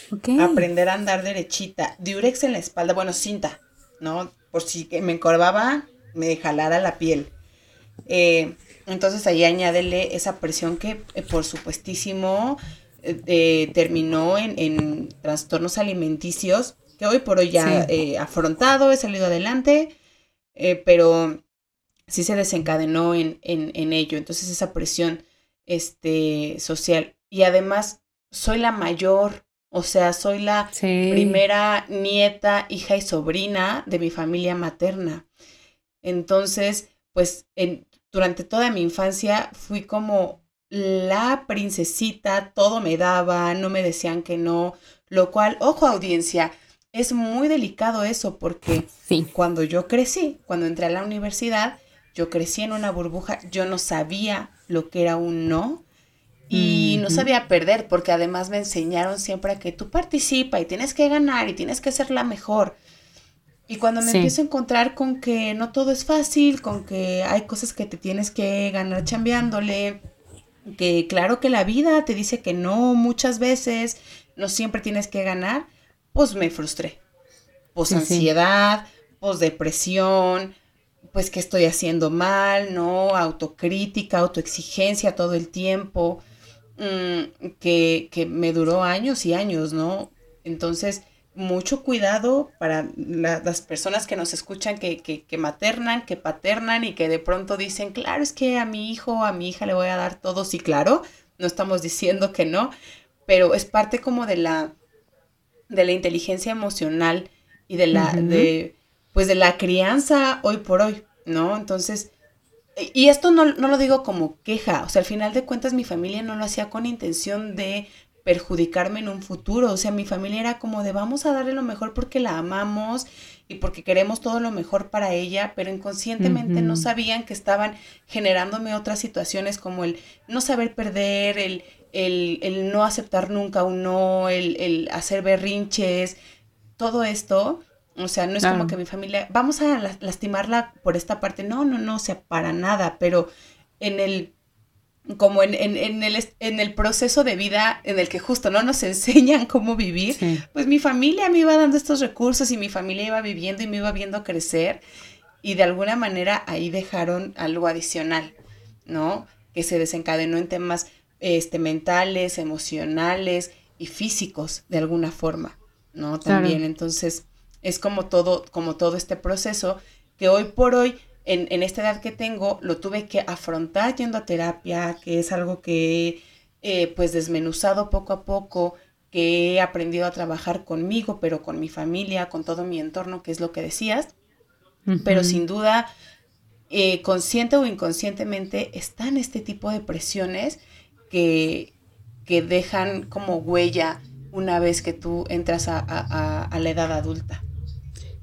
Speaker 1: aprender a andar derechita. Diurex en la espalda, bueno, cinta, ¿no? Por si me encorvaba, me jalara la piel. Eh, entonces ahí añádele esa presión que, eh, por supuestísimo, eh, terminó en, trastornos alimenticios, que hoy por hoy ya he afrontado, he salido adelante, pero sí se desencadenó en, en, ello. Entonces esa presión este, social. Y además soy la mayor, o sea, soy la primera nieta, hija y sobrina de mi familia materna. Entonces, pues en, durante toda mi infancia fui como la princesita, todo me daba, no me decían que no, lo cual, ojo audiencia, es muy delicado eso porque cuando yo crecí, cuando entré a la universidad, yo crecí en una burbuja, yo no sabía lo que era un no y no sabía perder porque además me enseñaron siempre a que tú participa y tienes que ganar y tienes que ser la mejor. Y cuando me empiezo a encontrar con que no todo es fácil, con que hay cosas que te tienes que ganar chambeándole, que claro que la vida te dice que no muchas veces, no siempre tienes que ganar, pues me frustré. Pues ansiedad, pues depresión, pues que estoy haciendo mal, ¿no? Autocrítica, autoexigencia todo el tiempo, mm, que, que me duró años y años, ¿no? Entonces, mucho cuidado para las personas que nos escuchan, que, que, que, maternan, que paternan y que de pronto dicen, claro, es que a mi hijo, a mi hija le voy a dar todo, sí, claro, no estamos diciendo que no, pero es parte como de la, de la inteligencia emocional y de la, de, pues de la crianza hoy por hoy, ¿no? Entonces, y esto no, no lo digo como queja, o sea, al final de cuentas mi familia no lo hacía con intención de perjudicarme en un futuro. O sea, mi familia era como de vamos a darle lo mejor porque la amamos y porque queremos todo lo mejor para ella, pero inconscientemente no sabían que estaban generándome otras situaciones como el no saber perder, el, el, el no aceptar nunca un no, el, el, hacer berrinches, todo esto. O sea, no es como que mi familia, vamos a lastimarla por esta parte. No, no, no, o sea, para nada, pero en el como en, en, en, el, en el proceso de vida en el que justo no nos enseñan cómo vivir, pues mi familia me iba dando estos recursos y mi familia iba viviendo y me iba viendo crecer y de alguna manera ahí dejaron algo adicional, ¿no? Que se desencadenó en temas este, mentales, emocionales y físicos de alguna forma, ¿no? También, entonces es como todo, como todo este proceso que hoy por hoy en, esta edad que tengo, lo tuve que afrontar yendo a terapia, que es algo que he eh, pues desmenuzado poco a poco, que he aprendido a trabajar conmigo, pero con mi familia, con todo mi entorno, que es lo que decías. Pero sin duda, eh, consciente o inconscientemente, están este tipo de presiones que, que dejan como huella una vez que tú entras a la edad adulta.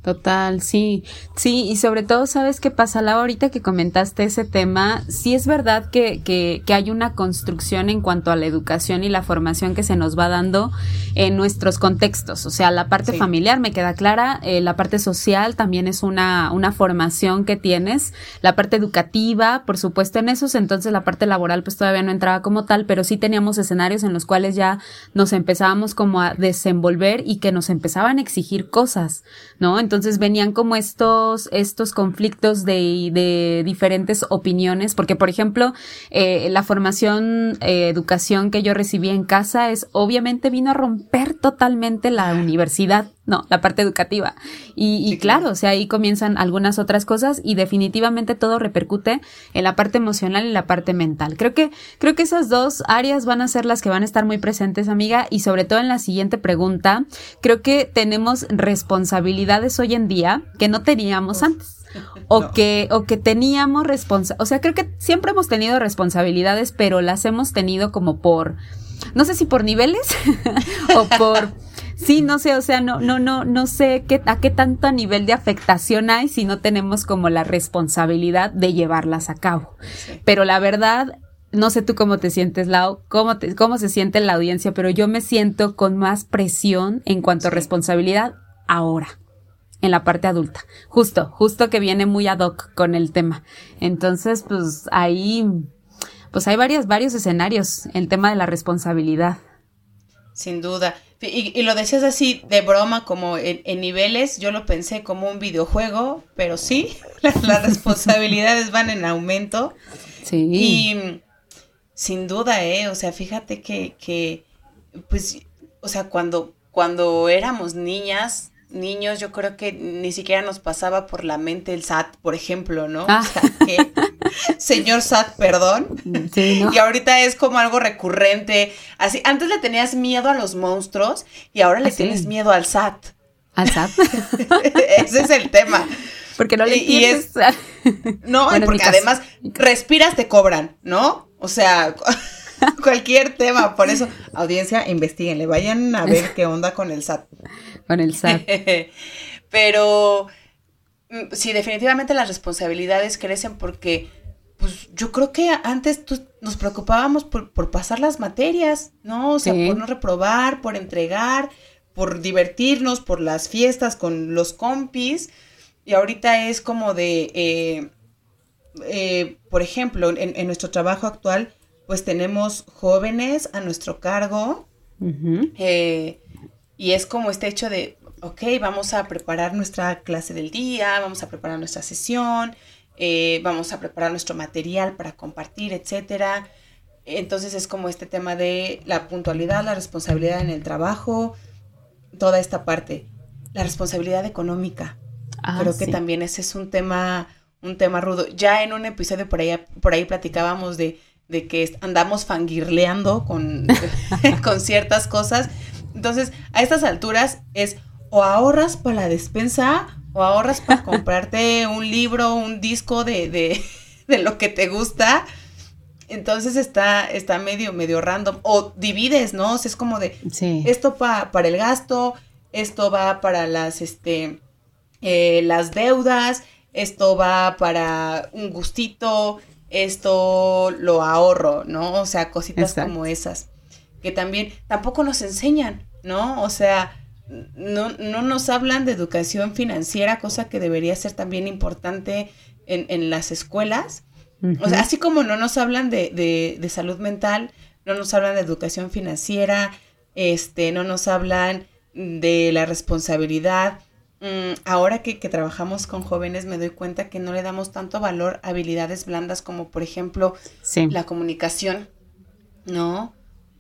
Speaker 2: Total, sí, sí, y sobre todo, ¿sabes qué pasa, la Ahorita que comentaste ese tema, sí es verdad que, que, que, hay una construcción en cuanto a la educación y la formación que se nos va dando en nuestros contextos, o sea, la parte familiar me queda clara, eh, la parte social también es una, una formación que tienes, la parte educativa, por supuesto, en esos, entonces la parte laboral pues todavía no entraba como tal, pero sí teníamos escenarios en los cuales ya nos empezábamos como a desenvolver y que nos empezaban a exigir cosas, ¿no? Entonces venían como estos, estos conflictos de, de diferentes opiniones, porque por ejemplo, eh, la formación, eh, educación que yo recibí en casa es obviamente vino a romper totalmente la universidad no, la parte educativa. Y, claro, o sea, ahí comienzan algunas otras cosas y definitivamente todo repercute en la parte emocional y la parte mental. Creo que, creo que esas dos áreas van a ser las que van a estar muy presentes, amiga, y sobre todo en la siguiente pregunta, creo que tenemos responsabilidades hoy en día que no teníamos antes. O que, o que teníamos responsa, o sea, creo que siempre hemos tenido responsabilidades, pero las hemos tenido como por, no sé si por niveles o por Sí, no sé, o sea, no, no, no, no sé qué, a qué tanto nivel de afectación hay si no tenemos como la responsabilidad de llevarlas a cabo. Pero la verdad, no sé tú cómo te sientes, Lau, cómo, te, cómo se siente la audiencia, pero yo me siento con más presión en cuanto a responsabilidad ahora en la parte adulta. Justo, justo que viene muy ad hoc con el tema. Entonces, pues ahí, pues hay varios, varios escenarios, el tema de la responsabilidad.
Speaker 1: Sin duda. Y, lo decías así de broma, como en, niveles, yo lo pensé como un videojuego, pero sí, las, responsabilidades van en aumento. Sí. Y sin duda, ¿eh? O sea, fíjate que, que pues, o sea, cuando, cuando éramos niñas, niños, yo creo que ni siquiera nos pasaba por la mente el SAT, por ejemplo, ¿no? Ah. O sea, que, señor SAT, perdón. Sí, ¿no? Y ahorita es como algo recurrente. Así, antes le tenías miedo a los monstruos y ahora le ah, tienes miedo al SAT.
Speaker 2: ¿Al SAT?
Speaker 1: Ese es el tema.
Speaker 2: Porque no le y, es,
Speaker 1: No, porque además respiras, te cobran, ¿no? O sea, cualquier tema. Por eso, audiencia, investiguenle, vayan a ver qué onda con el SAT.
Speaker 2: Con el SAT.
Speaker 1: Pero mm, sí, definitivamente las responsabilidades crecen porque pues yo creo que antes nos preocupábamos por, pasar las materias, ¿no? O sea, por no reprobar, por entregar, por divertirnos, por las fiestas con los compis. Y ahorita es como de, eh, eh, por ejemplo, en, nuestro trabajo actual, pues tenemos jóvenes a nuestro cargo. Eh, y es como este hecho de, ok, vamos a preparar nuestra clase del día, vamos a preparar nuestra sesión, eh, vamos a preparar nuestro material para compartir, etcétera. Entonces es como este tema de la puntualidad, la responsabilidad en el trabajo, toda esta parte. La responsabilidad económica. Ah, Creo que también ese es un tema, un tema rudo. Ya en un episodio por ahí, por ahí platicábamos de, de que andamos fangirleando con, con ciertas cosas. Entonces, a estas alturas es o ahorras para la despensa o ahorras para comprarte un libro, un disco de, de, de lo que te gusta. Entonces está, está medio, medio random. O divides, ¿no? O sea, es como de esto pa, para el gasto, esto va para las, este, eh, las deudas, esto va para un gustito, esto lo ahorro, ¿no? O sea, cositas como esas. Que también tampoco nos enseñan, ¿no? O sea, no, no nos hablan de educación financiera, cosa que debería ser también importante en, las escuelas. O sea, así como no nos hablan de, de, salud mental, no nos hablan de educación financiera, este, no nos hablan de la responsabilidad. Mm, ahora que, que, trabajamos con jóvenes me doy cuenta que no le damos tanto valor a habilidades blandas como por ejemplo la comunicación, ¿no?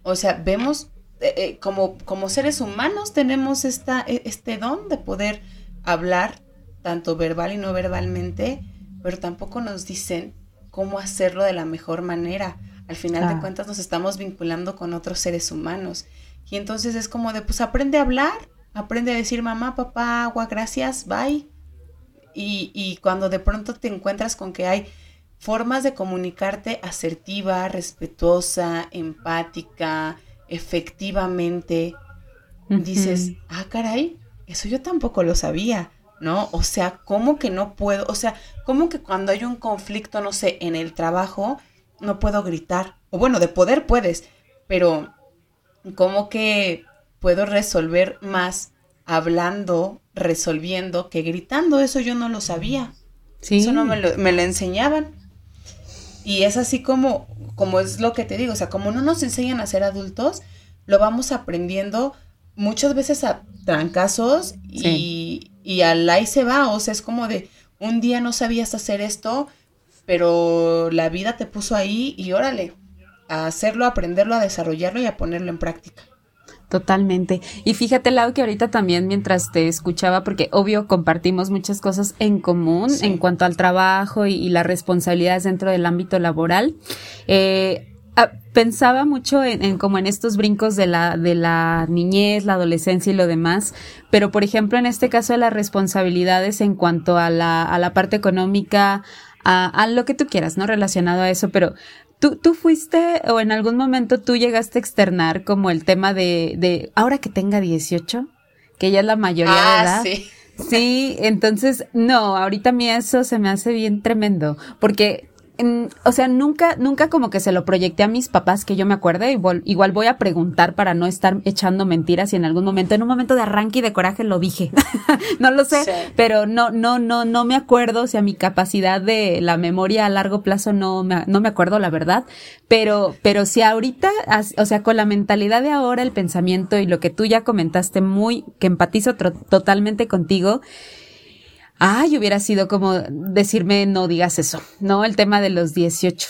Speaker 1: O sea, vemos eh, eh, como, como seres humanos tenemos esta, e, este don de poder hablar, tanto verbal y no verbalmente, pero tampoco nos dicen cómo hacerlo de la mejor manera. Al final de cuentas nos estamos vinculando con otros seres humanos. Y entonces es como de, pues aprende a hablar, aprende a decir mamá, papá, agua, gracias, bye. Y, y cuando de pronto te encuentras con que hay formas de comunicarte asertiva, respetuosa, empática, efectivamente dices, ah, caray, eso yo tampoco lo sabía, ¿no? O sea, ¿cómo que no puedo? O sea, ¿cómo que cuando hay un conflicto, no sé, en el trabajo, no puedo gritar? O bueno, de poder puedes, pero ¿cómo que puedo resolver más hablando, resolviendo, que gritando? Eso yo no lo sabía. Sí. Eso no me lo, me lo enseñaban. Y es así como, como es lo que te digo, o sea, como no nos enseñan a ser adultos, lo vamos aprendiendo muchas veces a trancazos y, y al ahí se va, o sea, es como de un día no sabías hacer esto, pero la vida te puso ahí y órale, a hacerlo, a aprenderlo, a desarrollarlo y a ponerlo en práctica.
Speaker 2: Totalmente. Y fíjate, Lau, que ahorita también mientras te escuchaba, porque obvio compartimos muchas cosas en común en cuanto al trabajo y, las responsabilidades dentro del ámbito laboral. Eh, ah, pensaba mucho en, como en estos brincos de la, de la niñez, la adolescencia y lo demás, pero por ejemplo en este caso de las responsabilidades en cuanto a la, a la parte económica, a, a, lo que tú quieras, ¿no? Relacionado a eso, pero ¿Tú, ¿Tú fuiste o en algún momento tú llegaste a externar como el tema de, de ahora que tenga 18, que ya es la mayoría de ah, edad? Sí. Sí, entonces, no, ahorita a mí eso se me hace bien tremendo, porque o sea, nunca, nunca como que se lo proyecté a mis papás que yo me acuerde, igual, igual voy a preguntar para no estar echando mentiras y en algún momento, en un momento de arranque y de coraje lo dije. no lo sé, pero no, no, no, no me acuerdo, o sea, mi capacidad de la memoria a largo plazo no me, no me acuerdo, la verdad, pero, pero si ahorita, o sea, con la mentalidad de ahora, el pensamiento y lo que tú ya comentaste muy, que empatizo totalmente contigo, ay, hubiera sido como decirme no digas eso, ¿no? El tema de los 18,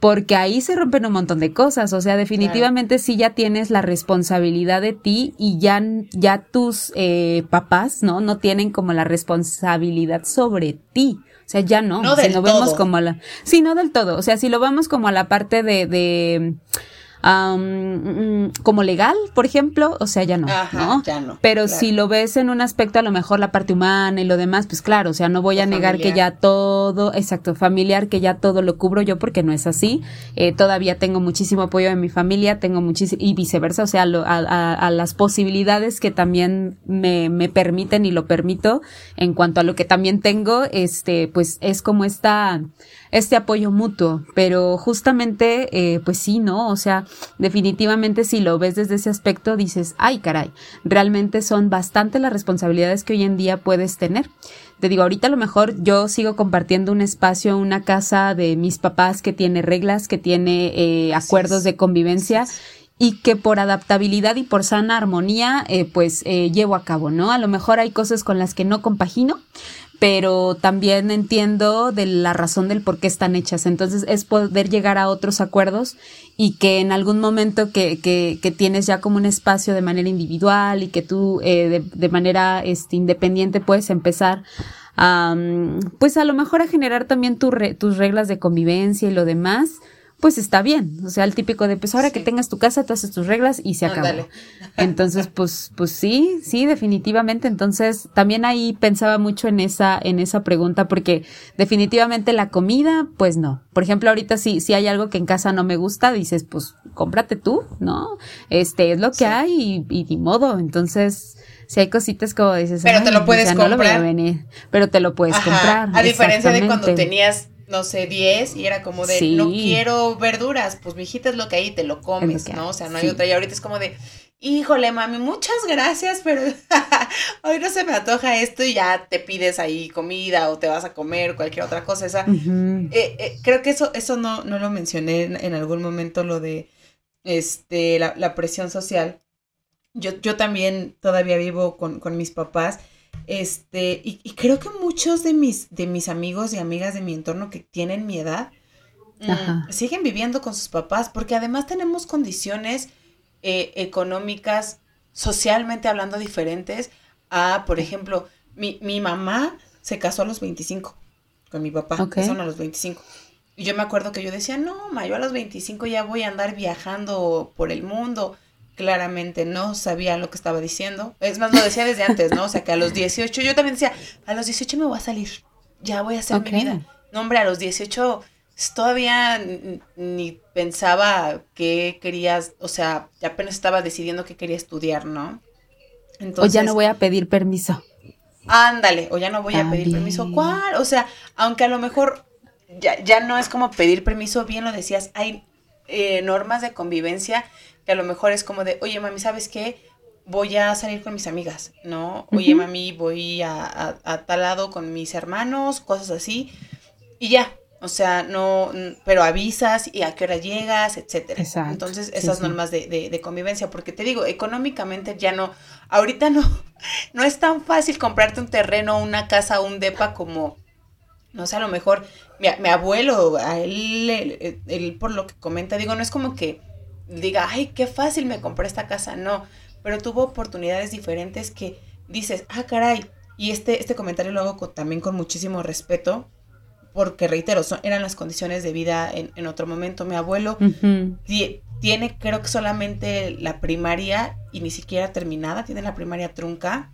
Speaker 2: porque ahí se rompen un montón de cosas, o sea, definitivamente sí ya tienes la responsabilidad de ti y ya, ya tus eh, papás, ¿no? No tienen como la responsabilidad sobre ti. O sea, ya no.
Speaker 1: No si
Speaker 2: vemos como la. Sí, no del todo. O sea, si lo vamos como a la parte de, de Mm, como legal, por ejemplo, o sea, ya no, ¿no?
Speaker 1: Ya no.
Speaker 2: Pero si lo ves en un aspecto, a lo mejor la parte humana y lo demás, pues claro, o sea, no voy a negar que ya todo, exacto, familiar, que ya todo lo cubro yo porque no es así. Eh, todavía tengo muchísimo apoyo de mi familia, tengo muchísimo, y viceversa, o sea, a, las posibilidades que también me, me permiten y lo permito en cuanto a lo que también tengo, este, pues es como esta este apoyo mutuo, pero justamente, eh, pues sí, ¿no? O sea, definitivamente si lo ves desde ese aspecto, dices, ay, caray, realmente son bastante las responsabilidades que hoy en día puedes tener. Te digo, ahorita a lo mejor yo sigo compartiendo un espacio, una casa de mis papás que tiene reglas, que tiene eh, acuerdos de convivencia y que por adaptabilidad y por sana armonía, eh, pues eh, llevo a cabo, ¿no? A lo mejor hay cosas con las que no compagino, pero también entiendo de la razón del por qué están hechas. Entonces es poder llegar a otros acuerdos y que en algún momento que, que, que tienes ya como un espacio de manera individual y que tú eh, de, manera este, independiente puedes empezar a, pues a lo mejor a generar también tu tus reglas de convivencia y lo demás pues está bien. O sea, el típico de, pues ahora que tengas tu casa, tú haces tus reglas y se acabó. Entonces, pues, pues sí, sí, definitivamente. Entonces, también ahí pensaba mucho en esa, en esa pregunta, porque definitivamente la comida, pues no. Por ejemplo, ahorita si, si hay algo que en casa no me gusta, dices, pues cómprate tú, ¿no? Este es lo que hay y, y ni modo. Entonces, si hay cositas como dices,
Speaker 1: pero te lo puedes comprar.
Speaker 2: venir, pero te lo puedes comprar.
Speaker 1: A diferencia de cuando tenías no sé, 10 y era como de, no quiero verduras, pues mijita es lo que hay, te lo comes, ¿no? O sea, no hay otra. Y ahorita es como de, híjole, mami, muchas gracias, pero hoy no se me antoja esto y ya te pides ahí comida o te vas a comer cualquier otra cosa. Esa, eh, eh, creo que eso, eso no, no lo mencioné en, algún momento, lo de este, la, la presión social. Yo, yo también todavía vivo con, con mis papás este, y, creo que muchos de mis, de mis amigos y amigas de mi entorno que tienen mi edad mm, siguen viviendo con sus papás porque además tenemos condiciones eh, económicas, socialmente hablando, diferentes a, por ejemplo, mi, mi, mamá se casó a los 25 con mi papá, son a los 25. Y yo me acuerdo que yo decía, no, ma, yo a los 25 ya voy a andar viajando por el mundo claramente no sabía lo que estaba diciendo. Es más, lo decía desde antes, ¿no? O sea, que a los 18, yo también decía, a los 18 me voy a salir, ya voy a hacer mi vida. No, hombre, a los 18 todavía ni pensaba qué querías, o sea, ya apenas estaba decidiendo qué quería estudiar, ¿no?
Speaker 2: Entonces, o ya no voy a pedir permiso.
Speaker 1: Ándale, o ya no voy a pedir permiso. ¿Cuál? O sea, aunque a lo mejor ya, ya no es como pedir permiso, bien lo decías, hay eh, normas de convivencia que a lo mejor es como de, oye, mami, ¿sabes qué? Voy a salir con mis amigas, ¿no? Oye, mami, voy a, a, tal lado con mis hermanos, cosas así. Y ya, o sea, no, pero avisas y a qué hora llegas, etcétera. Exacto. Entonces, esas normas De, de, de, convivencia, porque te digo, económicamente ya no, ahorita no, no es tan fácil comprarte un terreno, una casa, un depa como, no sé, a lo mejor mi, mi abuelo, a él, él, por lo que comenta, digo, no es como que diga, ay, qué fácil me compré esta casa, no, pero tuvo oportunidades diferentes que dices, ah, caray, y este, este comentario lo hago también con muchísimo respeto, porque reitero, son, eran las condiciones de vida en, otro momento. Mi abuelo tiene, creo que solamente la primaria y ni siquiera terminada, tiene la primaria trunca.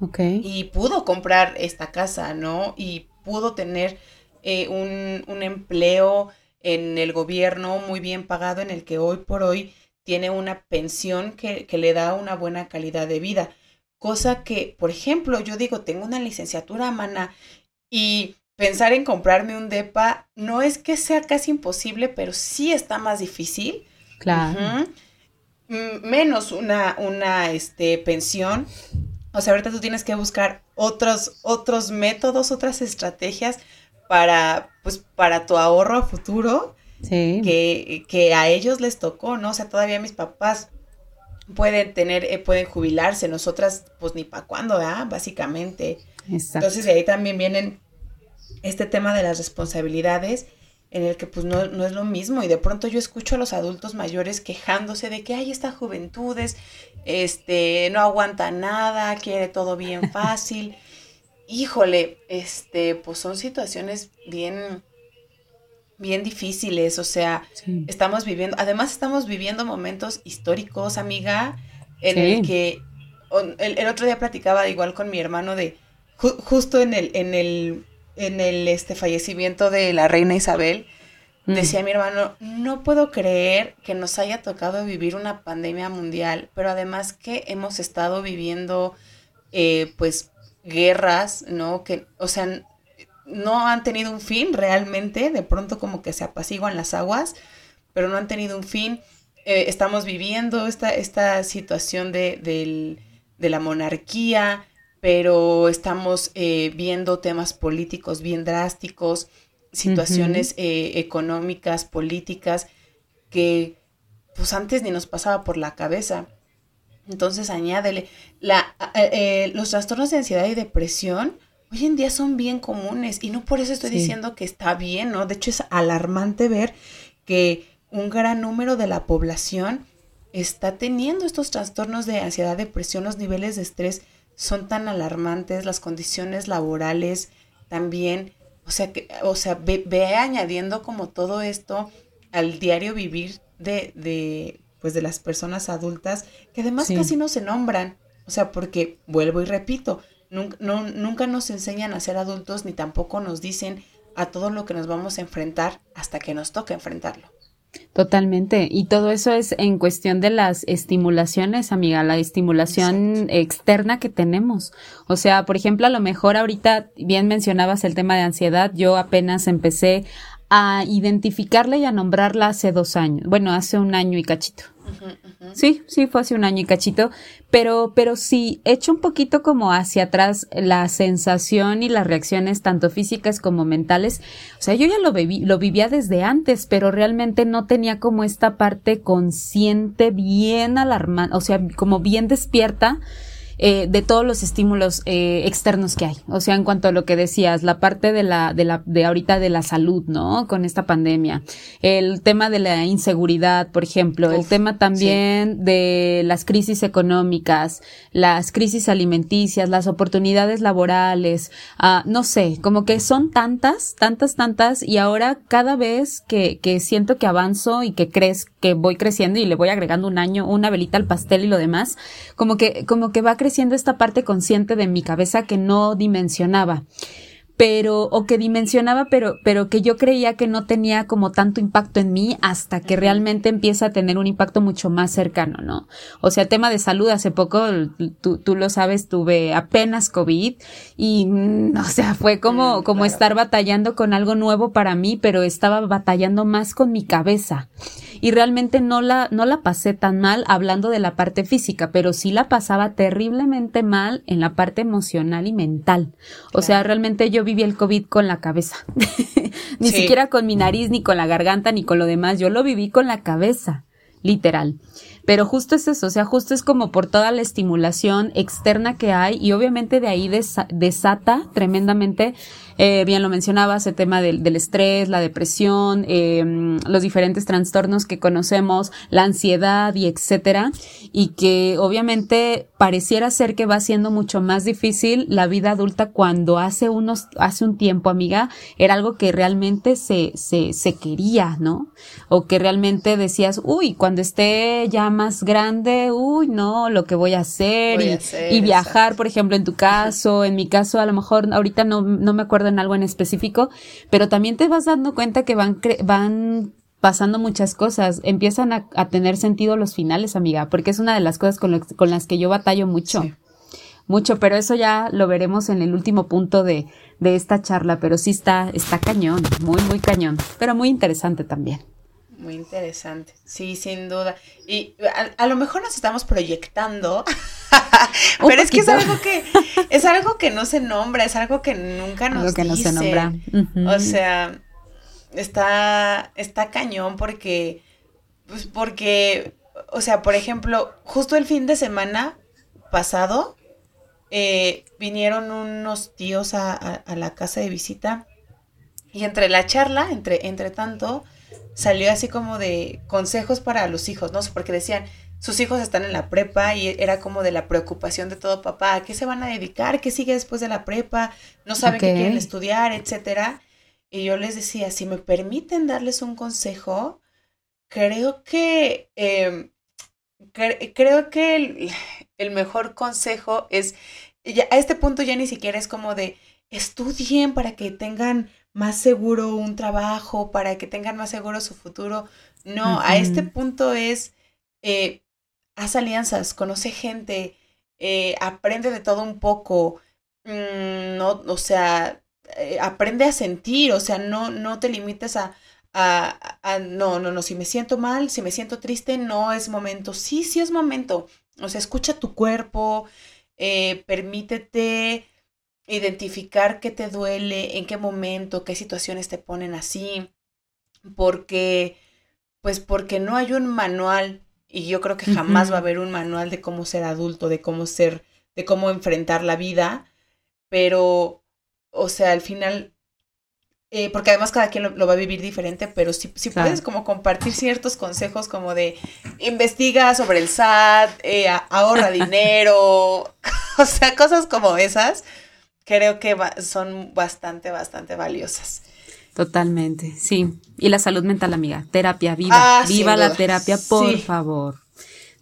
Speaker 2: Ok.
Speaker 1: Y pudo comprar esta casa, ¿no? Y pudo tener eh, un, un empleo en el gobierno muy bien pagado en el que hoy por hoy tiene una pensión que, le da una buena calidad de vida. Cosa que, por ejemplo, yo digo, tengo una licenciatura, mana, y pensar en comprarme un DEPA no es que sea casi imposible, pero sí está más difícil.
Speaker 2: Claro.
Speaker 1: Menos una, una este, pensión. O sea, ahorita tú tienes que buscar otros, otros métodos, otras estrategias para, pues, para tu ahorro a futuro. Que, que a ellos les tocó, ¿no? O sea, todavía mis papás pueden tener, eh, pueden jubilarse, nosotras, pues ni para cuándo, ¿ah? Básicamente. Entonces, de ahí también vienen este tema de las responsabilidades en el que pues no, no, es lo mismo y de pronto yo escucho a los adultos mayores quejándose de que hay esta juventud este, no aguanta nada, quiere todo bien fácil híjole, este, pues son situaciones bien, bien difíciles, o sea, estamos viviendo, además estamos viviendo momentos históricos, amiga, en el que el, otro día platicaba igual con mi hermano de justo en el, en el, en el este fallecimiento de la reina Isabel, mm. decía mi hermano, no puedo creer que nos haya tocado vivir una pandemia mundial, pero además que hemos estado viviendo eh, pues guerras, ¿no? Que, o sea, no han tenido un fin realmente, de pronto como que se apaciguan las aguas, pero no han tenido un fin. Eh, estamos viviendo esta, esta situación de, del de la monarquía, pero estamos eh, viendo temas políticos bien drásticos, situaciones eh, económicas, políticas, que pues antes ni nos pasaba por la cabeza. Entonces añádele, la, eh, los trastornos de ansiedad y depresión hoy en día son bien comunes y no por eso estoy diciendo que está bien, ¿no? De hecho es alarmante ver que un gran número de la población está teniendo estos trastornos de ansiedad, depresión, los niveles de estrés son tan alarmantes, las condiciones laborales también, o sea, que, o sea, ve, añadiendo como todo esto al diario vivir de, de, pues de las personas adultas, que además casi no se nombran, o sea, porque, vuelvo y repito, nunca, no, nunca nos enseñan a ser adultos ni tampoco nos dicen a todo lo que nos vamos a enfrentar hasta que nos toca enfrentarlo.
Speaker 2: Totalmente. Y todo eso es en cuestión de las estimulaciones, amiga, la estimulación externa que tenemos. O sea, por ejemplo, a lo mejor ahorita bien mencionabas el tema de ansiedad. Yo apenas empecé a identificarla y a nombrarla hace dos años. Bueno, hace un año y cachito. Sí, sí, fue hace un año y cachito, pero, pero sí, echo un poquito como hacia atrás la sensación y las reacciones tanto físicas como mentales. O sea, yo ya lo viví, lo vivía desde antes, pero realmente no tenía como esta parte consciente bien alarmante, o sea, como bien despierta eh, de todos los estímulos eh, externos que hay. O sea, en cuanto a lo que decías, la parte de la, de la, de ahorita de la salud, ¿no? Con esta pandemia. El tema de la inseguridad, por ejemplo. el tema también de las crisis económicas, las crisis alimenticias, las oportunidades laborales, ah, no sé, como que son tantas, tantas, tantas, y ahora cada vez que, que siento que avanzo y que crees, que voy creciendo y le voy agregando un año, una velita al pastel y lo demás, como que, como que va creciendo siendo esta parte consciente de mi cabeza que no dimensionaba pero o que dimensionaba pero pero que yo creía que no tenía como tanto impacto en mí hasta que realmente empieza a tener un impacto mucho más cercano, ¿no? O sea, tema de salud hace poco tú, tú lo sabes, tuve apenas COVID y mm, o sea, fue como como estar batallando con algo nuevo para mí, pero estaba batallando más con mi cabeza y realmente no la, no la pasé tan mal hablando de la parte física, pero sí la pasaba terriblemente mal en la parte emocional y mental. O sea, realmente yo viví el COVID con la cabeza. ni siquiera con mi nariz, ni con la garganta, ni con lo demás. Yo lo viví con la cabeza, literal. Pero justo es eso, o sea, justo es como por toda la estimulación externa que hay y obviamente de ahí desata tremendamente eh, bien lo mencionabas, el tema del, del estrés, la depresión, eh, los diferentes trastornos que conocemos, la ansiedad y etcétera, y que obviamente pareciera ser que va siendo mucho más difícil la vida adulta cuando hace unos, hace un tiempo, amiga, era algo que realmente se, se, se quería, ¿no? O que realmente decías, uy, cuando esté ya más grande, uy, no, lo que voy a hacer, y, y, viajar, por ejemplo, en tu caso, en mi caso, a lo mejor ahorita no, no me acuerdo en algo en específico, pero también te vas dando cuenta que van, van pasando muchas cosas, empiezan a, tener sentido los finales, amiga, porque es una de las cosas con, con las que yo batallo mucho. Mucho, pero eso ya lo veremos en el último punto de, de esta charla, pero sí está, está cañón, muy, muy cañón, pero muy interesante también.
Speaker 1: Muy interesante, sí, sin duda. Y a, lo mejor nos estamos proyectando, pero es que es algo que es algo que no se nombra, es algo que nunca nos algo que no se nombra. O sea, está está cañón porque pues porque o sea, por ejemplo, justo el fin de semana pasado eh, vinieron unos tíos a, a, la casa de visita y entre la charla, entre entre tanto salió así como de consejos para los hijos, ¿no? Porque decían, sus hijos están en la prepa y era como de la preocupación de todo papá, ¿a qué se van a dedicar? ¿Qué sigue después de la prepa? No saben qué quieren estudiar, etcétera. Y yo les decía, si me permiten darles un consejo, creo que, em, creo que el, mejor consejo es, ya, a este punto ya ni siquiera es como de, estudien para que tengan más seguro un trabajo, para que tengan más seguro su futuro. No, a este punto es, eh, haz alianzas, conoce gente, eh, aprende de todo un poco, mm, no, o sea, eh, aprende a sentir, o sea, no, no te limites a, a, a, no, no, no, si me siento mal, si me siento triste, no es momento. Sí, sí es momento. O sea, escucha tu cuerpo, permítete identificar qué te duele, en qué momento, qué situaciones te ponen así, porque, pues porque no hay un manual y yo creo que jamás va a haber un manual de cómo ser adulto, de cómo ser, de cómo enfrentar la vida, pero, o sea, al final, eh, porque además cada quien lo, va a vivir diferente, pero si, si puedes como compartir ciertos consejos como de investiga sobre el SAT, eh, ahorra dinero, o sea, cosas como esas, creo que son bastante, bastante valiosas.
Speaker 2: Totalmente, sí. Y la salud mental, amiga. Terapia, viva. Ah, viva la terapia, por favor.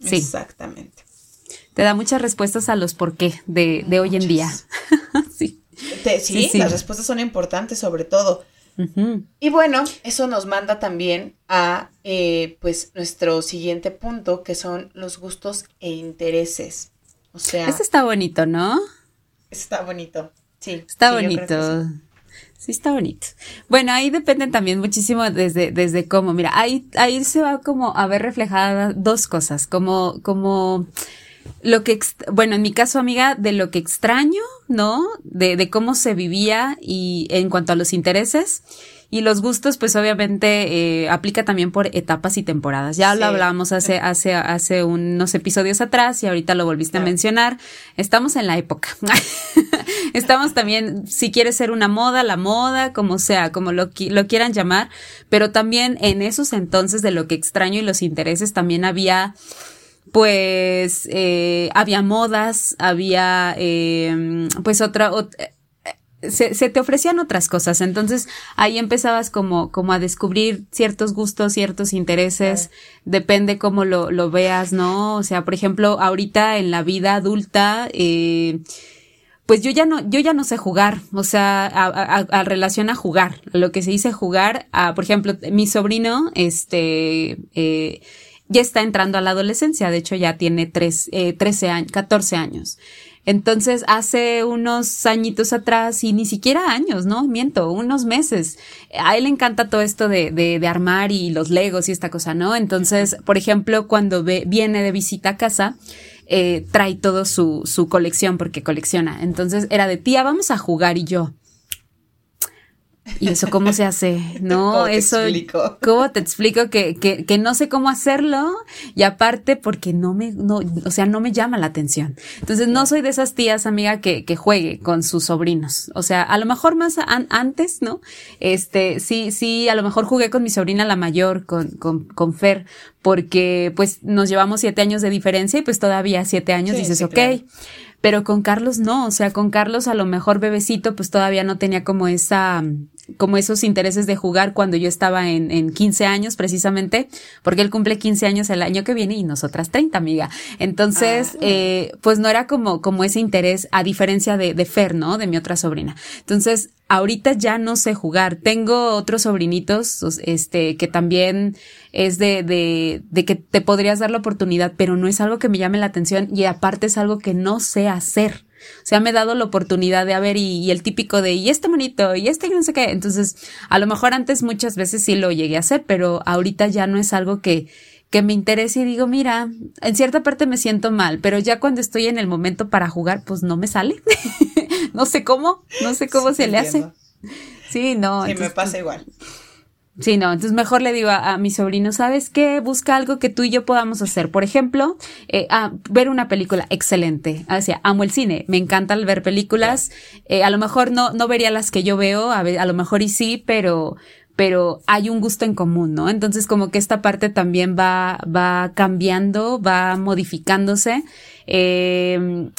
Speaker 2: Sí.
Speaker 1: Exactamente.
Speaker 2: Te da muchas respuestas a los por qué de, de hoy en día.
Speaker 1: sí. sí, las respuestas son importantes sobre todo. Y bueno, eso nos manda también a eh, pues nuestro siguiente punto, que son los gustos e intereses. O sea.
Speaker 2: Eso está bonito, ¿no?
Speaker 1: Está bonito, sí.
Speaker 2: Está bonito. Sí. está bonito. Bueno, ahí dependen también muchísimo desde, desde cómo, mira, ahí, ahí se va como a ver reflejadas dos cosas, como, como lo que, bueno, en mi caso, amiga, de lo que extraño, ¿no? De, de cómo se vivía y en cuanto a los intereses y los gustos, pues obviamente eh, aplica también por etapas y temporadas. Ya lo hablábamos hace, hace, hace unos episodios atrás y ahorita lo volviste a mencionar. Estamos en la época. Estamos también, si quieres ser una moda, la moda, como sea, como lo, lo quieran llamar, pero también en esos entonces de lo que extraño y los intereses también había pues eh, había modas, había eh, pues otra, otra se, se, te ofrecían otras cosas. Entonces ahí empezabas como, como a descubrir ciertos gustos, ciertos intereses, depende cómo lo, lo veas, ¿no? O sea, por ejemplo, ahorita en la vida adulta, eh, pues yo ya no, yo ya no sé jugar, o sea, a, a, a, relación a jugar, lo que se dice jugar, a, por ejemplo, mi sobrino, este, eh, ya está entrando a la adolescencia, de hecho ya tiene tres, eh, 13 años, 14 años. Entonces, hace unos añitos atrás, y ni siquiera años, ¿no? Miento, unos meses. A él le encanta todo esto de, de, de armar y los legos y esta cosa, ¿no? Entonces, por ejemplo, cuando ve, viene de visita a casa, eh, trae todo su, su colección porque colecciona. Entonces era de tía, vamos a jugar y yo. ¿Y eso cómo se hace? No,
Speaker 1: ¿Cómo te
Speaker 2: eso.
Speaker 1: explico?
Speaker 2: ¿Cómo te explico que, que, que no sé cómo hacerlo? Y aparte, porque no me, no, o sea, no me llama la atención. Entonces, no soy de esas tías, amiga, que, que juegue con sus sobrinos. O sea, a lo mejor más antes, ¿no? Este, sí, sí, a lo mejor jugué con mi sobrina la mayor, con, con, con Fer, porque pues nos llevamos siete años de diferencia y pues todavía siete años
Speaker 1: Sí,
Speaker 2: dices,
Speaker 1: sí,
Speaker 2: ok.
Speaker 1: claro.
Speaker 2: Pero con Carlos no, o sea, con Carlos a lo mejor bebecito pues todavía no tenía como esa, como esos intereses de jugar cuando yo estaba en, en 15 años precisamente, porque él cumple 15 años el año que viene y nosotras 30, amiga. Entonces,
Speaker 1: Ah.
Speaker 2: eh, pues no era como, como ese interés a diferencia de, de Fer, ¿no? De mi otra sobrina. Entonces, ahorita ya no sé jugar. Tengo otros sobrinitos, os- este, que también es de, de, de que te podrías dar la oportunidad, pero no es algo que me llame la atención y aparte es algo que no sé hacer. O sea, me he dado la oportunidad de a ver y, y el típico de, y este monito, y este no sé qué. Entonces, a lo mejor antes muchas veces sí lo llegué a hacer, pero ahorita ya no es algo que, que me interese y digo, mira, en cierta parte me siento mal, pero ya cuando estoy en el momento para jugar, pues no me sale. no sé cómo, no sé cómo
Speaker 1: Sí,
Speaker 2: se le hace. Sí, no.
Speaker 1: Sí, me pasa igual.
Speaker 2: Sí, no, entonces mejor le digo a, a mi sobrino, ¿sabes qué? Busca algo que tú y yo podamos hacer. Por ejemplo, eh, ah, ver una película excelente. O sea, amo el cine, me encanta ver películas. Eh, a lo mejor no, no vería las que yo veo, a, ver, a lo mejor y sí, pero, pero hay un gusto en común, ¿no? Entonces como que esta parte también va, va cambiando, va modificándose. Eh,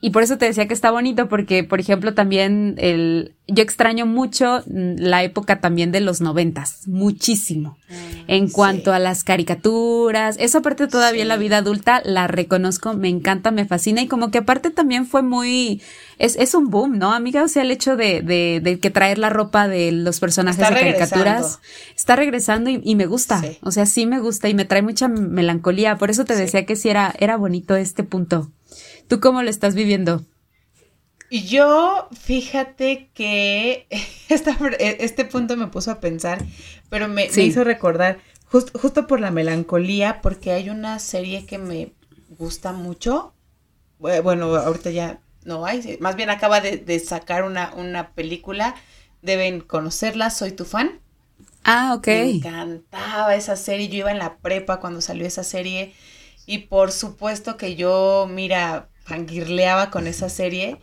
Speaker 2: y por eso te decía que está bonito, porque, por ejemplo, también el, yo extraño mucho la época también de los noventas, muchísimo. Mm, en cuanto a las caricaturas, esa parte todavía en la vida adulta la reconozco, me encanta, me fascina y como que aparte también fue muy, es, es un boom, ¿no, amiga? O sea, el hecho de, de, de que traer la ropa de los personajes de caricaturas está regresando y, y me gusta. O sea, sí me gusta y me trae mucha melancolía. Por eso te decía que sí era, era bonito este punto. ¿Tú cómo lo estás viviendo?
Speaker 1: Yo, fíjate que este punto me puso a pensar, pero me, hizo recordar, justo por la melancolía, porque hay una serie que me gusta mucho. Bueno, ahorita ya no hay, más bien acaba de, sacar una, una, película, deben conocerla, soy tu fan.
Speaker 2: Ah, ok.
Speaker 1: Me encantaba esa serie, yo iba en la prepa cuando salió esa serie y por supuesto que yo, mira, fangirleaba con esa serie.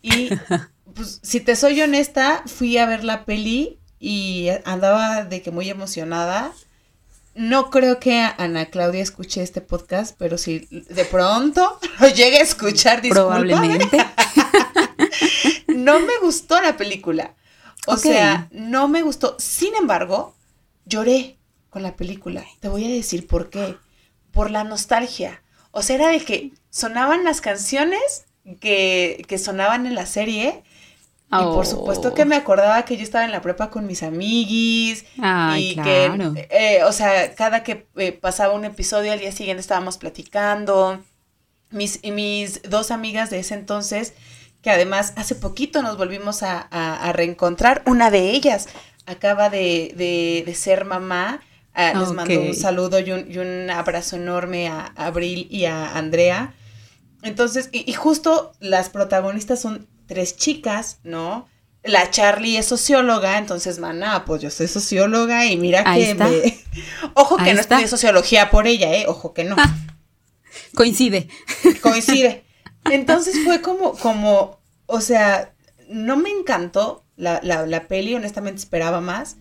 Speaker 1: Y pues, si te soy honesta, fui a ver la peli y andaba de que muy emocionada. No creo que Ana Claudia escuche este podcast, pero si de pronto lo llegue a escuchar, Probablemente. no me gustó la película. O sea, no me gustó. Sin embargo, lloré con la película. Te voy a decir por qué. Por la nostalgia. O sea, era de que sonaban las canciones que, que sonaban en la serie. Y por supuesto que me acordaba que yo estaba en la prepa con mis amiguis. y que, eh, o sea, cada que eh, pasaba un episodio al día siguiente estábamos platicando. Mis, mis dos amigas de ese entonces, que además hace poquito nos volvimos a, a, reencontrar, una de ellas acaba de, de, de ser mamá Ah, les mando un saludo y un, abrazo enorme a, Abril y a Andrea. Entonces, y, justo las protagonistas son tres chicas, ¿no? La Charlie es socióloga, entonces, maná, pues yo soy socióloga y mira que me... Ojo que no estudié sociología por ella, ¿eh? Ojo que no.
Speaker 2: coincide.
Speaker 1: Coincide. Entonces fue como, como, o sea, no me encantó la, la, la peli, honestamente esperaba más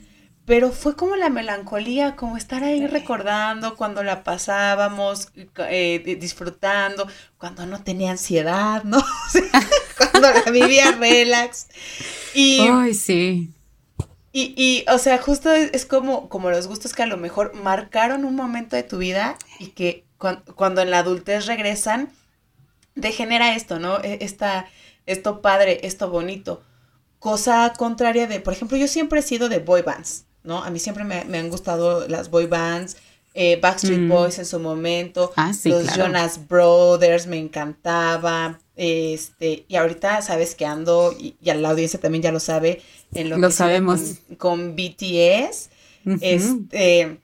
Speaker 1: pero fue como la melancolía, como estar ahí recordando cuando la pasábamos, eh, disfrutando, cuando no tenía ansiedad, ¿no? cuando la vivía relax. Y,
Speaker 2: Ay, sí.
Speaker 1: Y, y, o sea, justo es, como, como los gustos que a lo mejor marcaron un momento de tu vida y que cuando, en la adultez regresan, degenera esto, ¿no? E, esta, esto padre, esto bonito. Cosa contraria de, por ejemplo, yo siempre he sido de boy bands. ¿No? A mí siempre me, han gustado las boy bands, eh, Backstreet mm. Boys en su momento, ah, los Jonas Brothers me encantaba, este, y ahorita sabes que ando, y, la audiencia también ya lo sabe, en lo,
Speaker 2: lo sabemos.
Speaker 1: Con, BTS, este,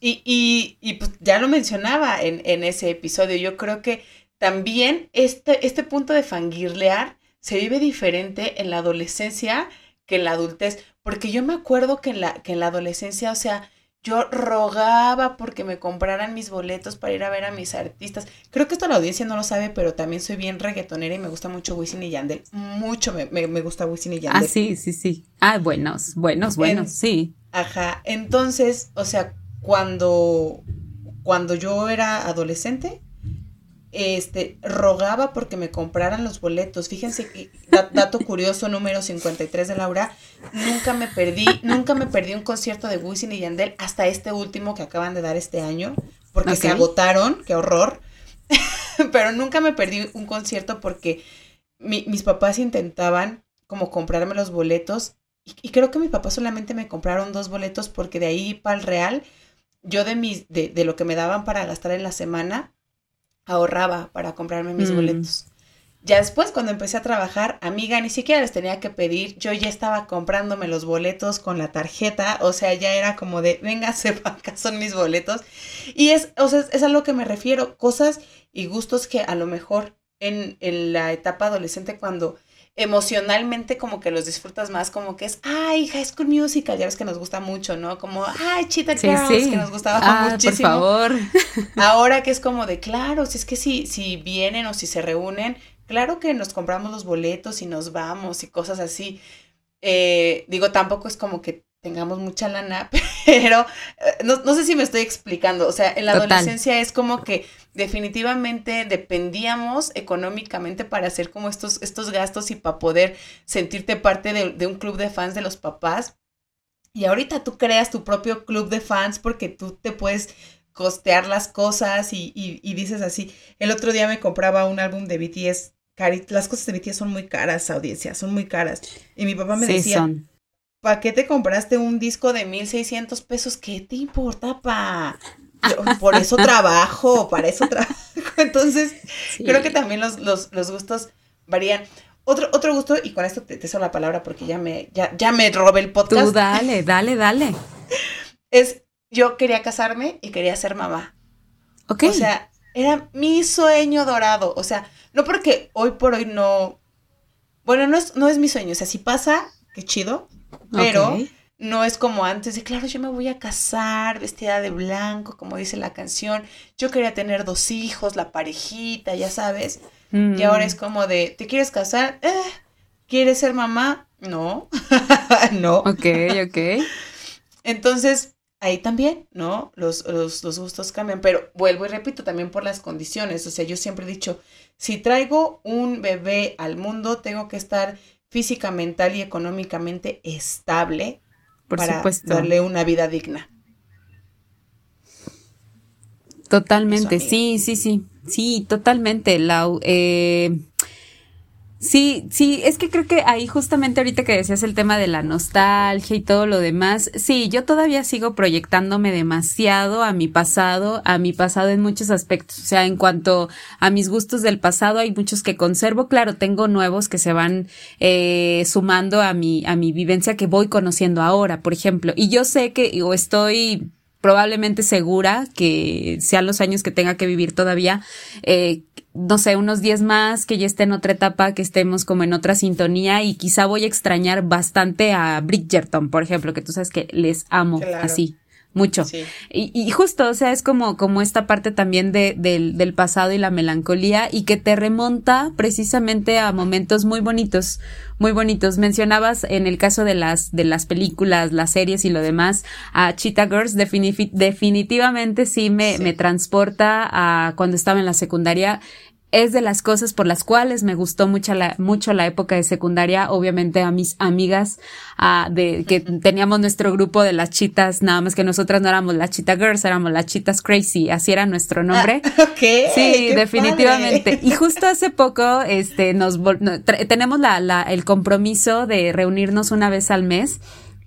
Speaker 1: y, y, pues ya lo mencionaba en, en ese episodio, yo creo que también este, este punto de fangirlear se vive diferente en la adolescencia que en la adultez. Porque yo me acuerdo que en la, que en la adolescencia, o sea, yo rogaba porque me compraran mis boletos para ir a ver a mis artistas. Creo que esto la audiencia no lo sabe, pero también soy bien reggaetonera y me gusta mucho Wisin y Yandel. Mucho me, me, gusta Wisin y Yandel.
Speaker 2: Ah, sí, sí, sí. Ah, buenos, buenos, buenos, sí.
Speaker 1: Ajá. Entonces, o sea, cuando, cuando yo era adolescente, este, rogaba porque me compraran los boletos. Fíjense que, dato curioso número 53 de Laura, nunca me perdí, nunca me perdí un concierto de Wisin y Yandel hasta este último que acaban de dar este año, porque se agotaron, qué horror. Pero nunca me perdí un concierto porque mis papás intentaban como comprarme los boletos y, creo que mis papás solamente me compraron dos boletos porque de ahí para el real, yo de, mis, de, de lo que me daban para gastar en la semana, ahorraba para comprarme mis mm. boletos. Ya después, cuando empecé a trabajar, amiga, ni siquiera les tenía que pedir, yo ya estaba comprándome los boletos con la tarjeta, o sea, ya era como de, venga, acá son mis boletos. Y es, o sea, es a lo que me refiero, cosas y gustos que a lo mejor en, en la etapa adolescente, cuando emocionalmente como que los disfrutas más, como que es, ay, High School Musical, ya ves que nos gusta mucho, ¿no? Como, ay, Cheetah Girls, que nos gustaba ah, muchísimo.
Speaker 2: Por favor.
Speaker 1: Ahora que es como de, claro, si es que si, si vienen o si se reúnen, claro que nos compramos los boletos y nos vamos y cosas así. Eh, digo, tampoco es como que tengamos mucha lana, pero eh, no, sé si me estoy explicando. O sea, en la adolescencia es como que definitivamente dependíamos económicamente para hacer como estos, estos gastos y para poder sentirte parte de, un club de fans de los papás. Y ahorita tú creas tu propio club de fans porque tú te puedes costear las cosas y, y, dices así. El otro día me compraba un álbum de BTS. las cosas de BTS son muy caras, audiencia, son muy caras. Y mi papá me decía, ¿para qué te compraste un disco de 1600 pesos? ¿Qué te importa, pa? por eso trabajo, para eso trabajo. Entonces, creo que también los, gustos varían. Otro, otro gusto, y con esto te, te la palabra porque ya me, ya, ya me robé el podcast.
Speaker 2: Tú dale, dale, dale.
Speaker 1: Es, yo quería casarme y quería ser mamá. Ok. O sea, era mi sueño dorado. O sea, no porque hoy por hoy no. Bueno, no es, no es mi sueño. O sea, si pasa, qué chido. Pero no es como antes de, claro, yo me voy a casar vestida de blanco, como dice la canción. Yo quería tener dos hijos, la parejita, ya sabes. Y ahora es mm. como de, ¿te quieres casar? Eh, ¿Quieres ser mamá? No, no.
Speaker 2: Ok, ok.
Speaker 1: Entonces, ahí también, ¿no? Los, los, los, gustos cambian, pero vuelvo y repito, también por las condiciones. O sea, yo siempre he dicho, si traigo un bebé al mundo, tengo que estar física, mental y económicamente estable Por para darle una vida digna.
Speaker 2: Totalmente, sí, sí, sí, sí, totalmente. La, eh, Sí, sí, es que creo que ahí justamente ahorita que decías el tema de la nostalgia y todo lo demás, sí, yo todavía sigo proyectándome demasiado a mi pasado, a mi pasado en muchos aspectos. O sea, en cuanto a mis gustos del pasado, hay muchos que conservo. Claro, tengo nuevos que se van eh, sumando a mi, a mi vivencia que voy conociendo ahora, por ejemplo. Y yo sé que, o estoy probablemente segura que sean los años que tenga que vivir todavía, eh, no sé, unos 10 más, que ya esté en otra etapa, que estemos como en otra sintonía y quizá voy a extrañar bastante a Bridgerton, por ejemplo, que tú sabes que les amo así mucho. Y, y, justo, o sea, es como, como esta parte también de, del, del pasado y la melancolía y que te remonta precisamente a momentos muy bonitos, muy bonitos. Mencionabas en el caso de las, de las películas, las series y lo demás, a Cheetah Girls definitivamente sí me, me transporta a cuando estaba en la secundaria es de las cosas por las cuales me gustó mucho la, mucho la época de secundaria. Obviamente a mis amigas, de, que teníamos nuestro grupo de las chitas, nada más que nosotras no éramos las chita girls, éramos las chitas crazy, así era nuestro nombre.
Speaker 1: Ah,
Speaker 2: sí, definitivamente. Y justo hace poco, este, nos, tenemos la, la, el compromiso de reunirnos una vez al mes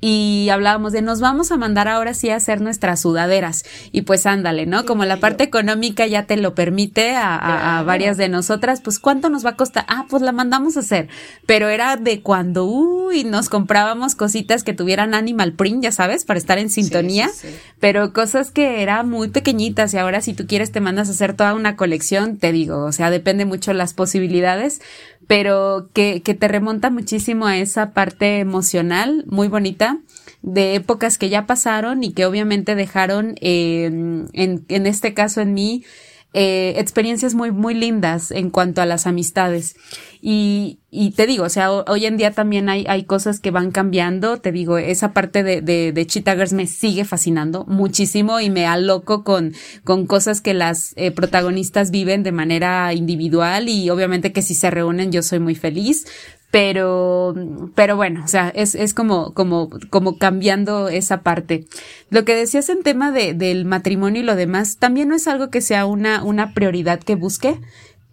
Speaker 2: y hablábamos de nos vamos a mandar ahora sí a hacer nuestras sudaderas y pues ándale, ¿no? Como la parte económica ya te lo permite a, varias de nosotras, pues cuánto nos va a costar, ah, pues la mandamos a hacer, pero era de cuando, uy, nos comprábamos cositas que tuvieran animal print, ya sabes, para estar en sintonía, pero cosas que eran muy pequeñitas y ahora si tú quieres te mandas a hacer toda una colección, te digo, o sea, depende mucho las posibilidades, pero que, que te remonta muchísimo a esa parte emocional muy bonita de épocas que ya pasaron y que obviamente dejaron eh, en, en este caso en mí eh, experiencias muy, muy lindas en cuanto a las amistades. Y, y te digo, o sea, hoy en día también hay, hay cosas que van cambiando. Te digo, esa parte de, de, de Cheetah me sigue fascinando muchísimo y me aloco con, con cosas que las eh, protagonistas viven de manera individual y obviamente que si se reúnen yo soy muy feliz pero, pero bueno, o sea, es, es como, como, como cambiando esa parte. Lo que decías en tema de, del matrimonio y lo demás, también no es algo que sea una, una prioridad que busque,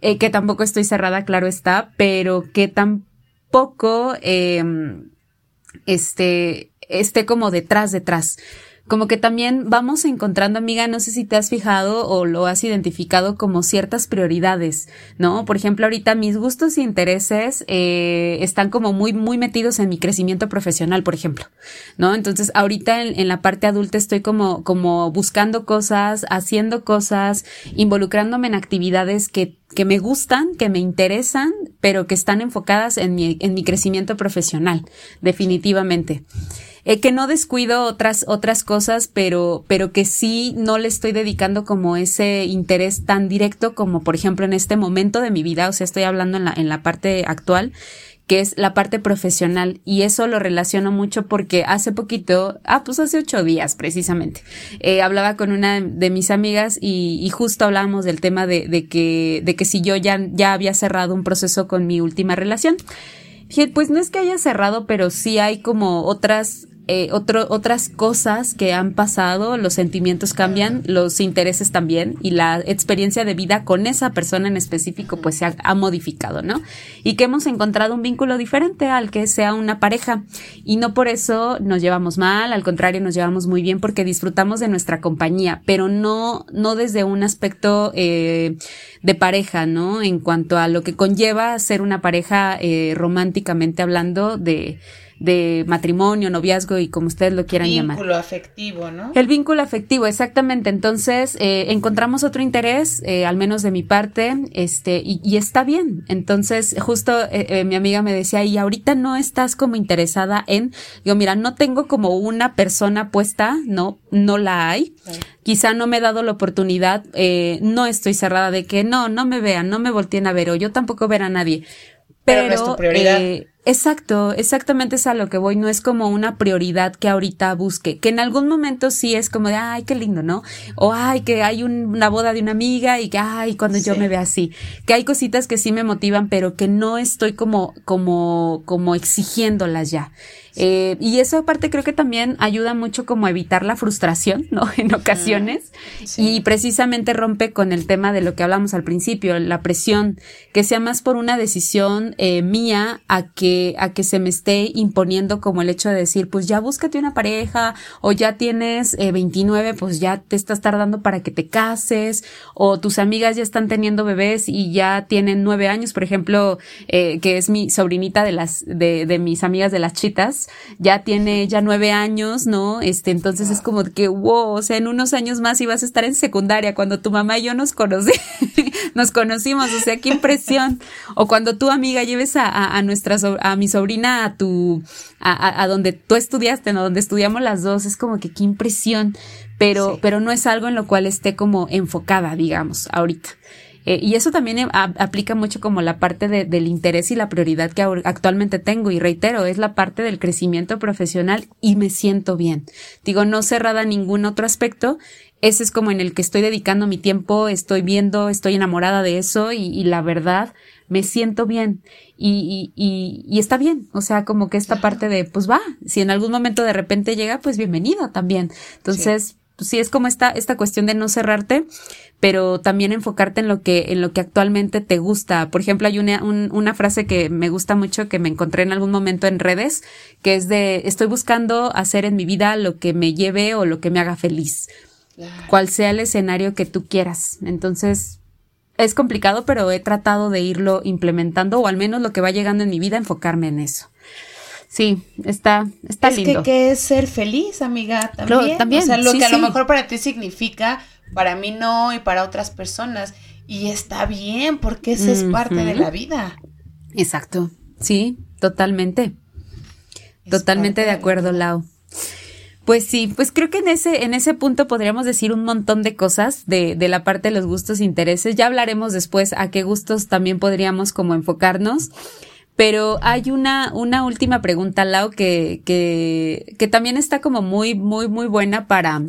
Speaker 2: eh, que tampoco estoy cerrada, claro está, pero que tampoco, eh, este, esté como detrás, detrás como que también vamos encontrando, amiga, no sé si te has fijado o lo has identificado como ciertas prioridades, ¿no? Por ejemplo, ahorita mis gustos e intereses eh, están como muy, muy metidos en mi crecimiento profesional, por ejemplo, ¿no? Entonces, ahorita en, en la parte adulta estoy como, como buscando cosas, haciendo cosas, involucrándome en actividades que que me gustan, que me interesan, pero que están enfocadas en mi, en mi crecimiento profesional, definitivamente. Eh, que no descuido otras, otras cosas, pero, pero que sí no le estoy dedicando como ese interés tan directo como, por ejemplo, en este momento de mi vida, o sea, estoy hablando en la, en la parte actual, que es la parte profesional. Y eso lo relaciono mucho porque hace poquito, ah, pues hace ocho días precisamente, eh, hablaba con una de mis amigas y, justo hablábamos del tema de, de, que, de que si yo ya, ya había cerrado un proceso con mi última relación. Pues no es que haya cerrado, pero sí hay como otras eh, otras cosas que han pasado, los sentimientos cambian, los intereses también y la experiencia de vida con esa persona en específico pues se ha, modificado, ¿no? Y que hemos encontrado un vínculo diferente al que sea una pareja y no por eso nos llevamos mal, al contrario nos llevamos muy bien porque disfrutamos de nuestra compañía, pero no, no desde un aspecto eh, de pareja, ¿no? En cuanto a lo que conlleva ser una pareja eh, románticamente hablando de de matrimonio, noviazgo y como ustedes lo quieran llamar.
Speaker 1: El vínculo afectivo, ¿no?
Speaker 2: El vínculo afectivo, exactamente. Entonces, eh, encontramos otro interés, eh, al menos de mi parte, este, y, y está bien. Entonces, justo eh, mi amiga me decía, y ahorita no estás como interesada en, digo, mira, no tengo como una persona puesta, no, no la hay. Quizá no me he dado la oportunidad, no estoy cerrada de que no, no me vean, no me volteen a ver, o yo tampoco ver a nadie. Pero,
Speaker 1: Pero es tu prioridad.
Speaker 2: Exacto, exactamente es a lo que voy, no es como una prioridad que ahorita busque, que en algún momento sí es como de, ay, qué lindo, ¿no? O, ay, que hay una boda de una amiga y que, ay, cuando yo me vea así, que hay cositas que sí me motivan, pero que no estoy como, como, como exigiéndolas ya. Eh, y eso aparte creo que también ayuda mucho como a evitar la frustración, ¿no? En ocasiones. Y precisamente rompe con el tema de lo que hablamos al principio, la presión, que sea más por una decisión eh, mía a que, a que se me esté imponiendo como el hecho de decir, pues ya búscate una pareja o ya tienes eh, 29, pues ya te estás tardando para que te cases o tus amigas ya están teniendo bebés y ya tienen nueve años, por ejemplo, eh, que es mi sobrinita de las, de, de mis amigas de las chitas ya tiene ya nueve años, ¿no? Este, entonces es como que, wow, o sea, en unos años más ibas a estar en secundaria cuando tu mamá y yo nos conocí, nos conocimos, o sea, qué impresión. O cuando tu amiga lleves a, a, nuestra, a mi sobrina a tu, a, a, donde tú estudiaste, ¿no? Donde estudiamos las dos, es como que qué impresión, pero, pero no es algo en lo cual esté como enfocada, digamos, ahorita. Eh, y eso también eh, aplica mucho como la parte de, del interés y la prioridad que actualmente tengo. Y reitero, es la parte del crecimiento profesional y me siento bien. Digo, no cerrada a ningún otro aspecto. Ese es como en el que estoy dedicando mi tiempo, estoy viendo, estoy enamorada de eso y, y la verdad me siento bien y, y, y, está bien. O sea, como que esta parte de, pues va, si en algún momento de repente llega, pues bienvenido también. Entonces, pues sí es como esta, esta cuestión de no cerrarte, pero también enfocarte en lo que, en lo que actualmente te gusta. Por ejemplo, hay una, una frase que me gusta mucho que me encontré en algún momento en redes, que es de estoy buscando hacer en mi vida lo que me lleve o lo que me haga feliz. Cual sea el escenario que tú quieras. Entonces, es complicado, pero he tratado de irlo implementando, o al menos lo que va llegando en mi vida, enfocarme en eso. Sí, está, está lindo.
Speaker 1: Es que, ¿qué es ser feliz, amiga? También. también. O sea, lo que a lo mejor para ti significa, para mí no, y para otras personas. Y está bien, porque eso es parte de la vida.
Speaker 2: Exacto. Sí, totalmente. totalmente de acuerdo, Lau. Pues sí, pues creo que en ese, en ese punto podríamos decir un montón de cosas de, de la parte de los gustos e intereses. Ya hablaremos después a qué gustos también podríamos como enfocarnos. Pero hay una, una última pregunta, Lau, que, que, que también está como muy, muy, muy buena para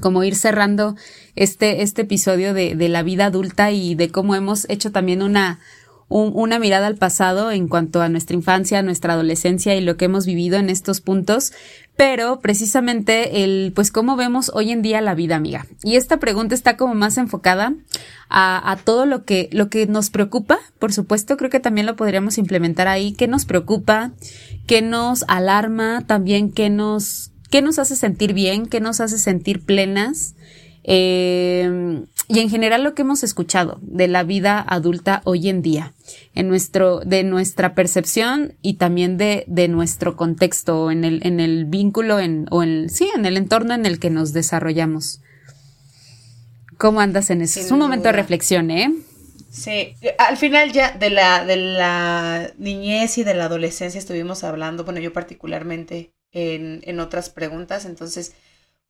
Speaker 2: como ir cerrando este, este episodio de, de la vida adulta y de cómo hemos hecho también una, una mirada al pasado en cuanto a nuestra infancia, nuestra adolescencia y lo que hemos vivido en estos puntos, pero precisamente el, pues cómo vemos hoy en día la vida, amiga. Y esta pregunta está como más enfocada a, a, todo lo que, lo que nos preocupa, por supuesto, creo que también lo podríamos implementar ahí, qué nos preocupa, qué nos alarma, también qué nos, qué nos hace sentir bien, qué nos hace sentir plenas, eh, y en general lo que hemos escuchado de la vida adulta hoy en día, en nuestro, de nuestra percepción y también de, de nuestro contexto, en el, en el vínculo, en, o en, sí, en el entorno en el que nos desarrollamos. ¿Cómo andas en eso? es un momento de reflexión, ¿eh?
Speaker 1: Sí, al final ya de la, de la niñez y de la adolescencia estuvimos hablando, bueno, yo particularmente en, en otras preguntas, entonces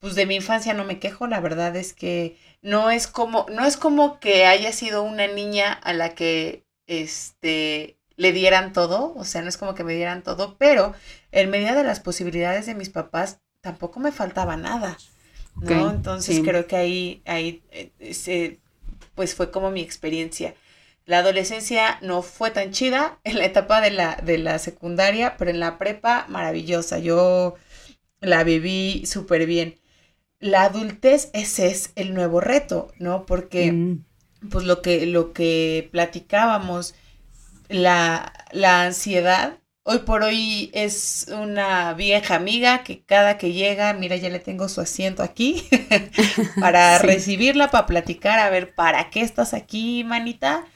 Speaker 1: pues de mi infancia no me quejo, la verdad es que no es como, no es como que haya sido una niña a la que este le dieran todo, o sea, no es como que me dieran todo, pero en medida de las posibilidades de mis papás, tampoco me faltaba nada, ¿no? Entonces creo que ahí, ahí eh, pues fue como mi experiencia. La adolescencia no fue tan chida en la etapa de la, de la secundaria, pero en la prepa maravillosa. Yo la viví súper bien. La adultez, ese es el nuevo reto, ¿no? Porque, mm. pues lo que, lo que platicábamos, la, la ansiedad, hoy por hoy es una vieja amiga que cada que llega, mira, ya le tengo su asiento aquí para recibirla, para platicar, a ver, ¿para qué estás aquí, manita?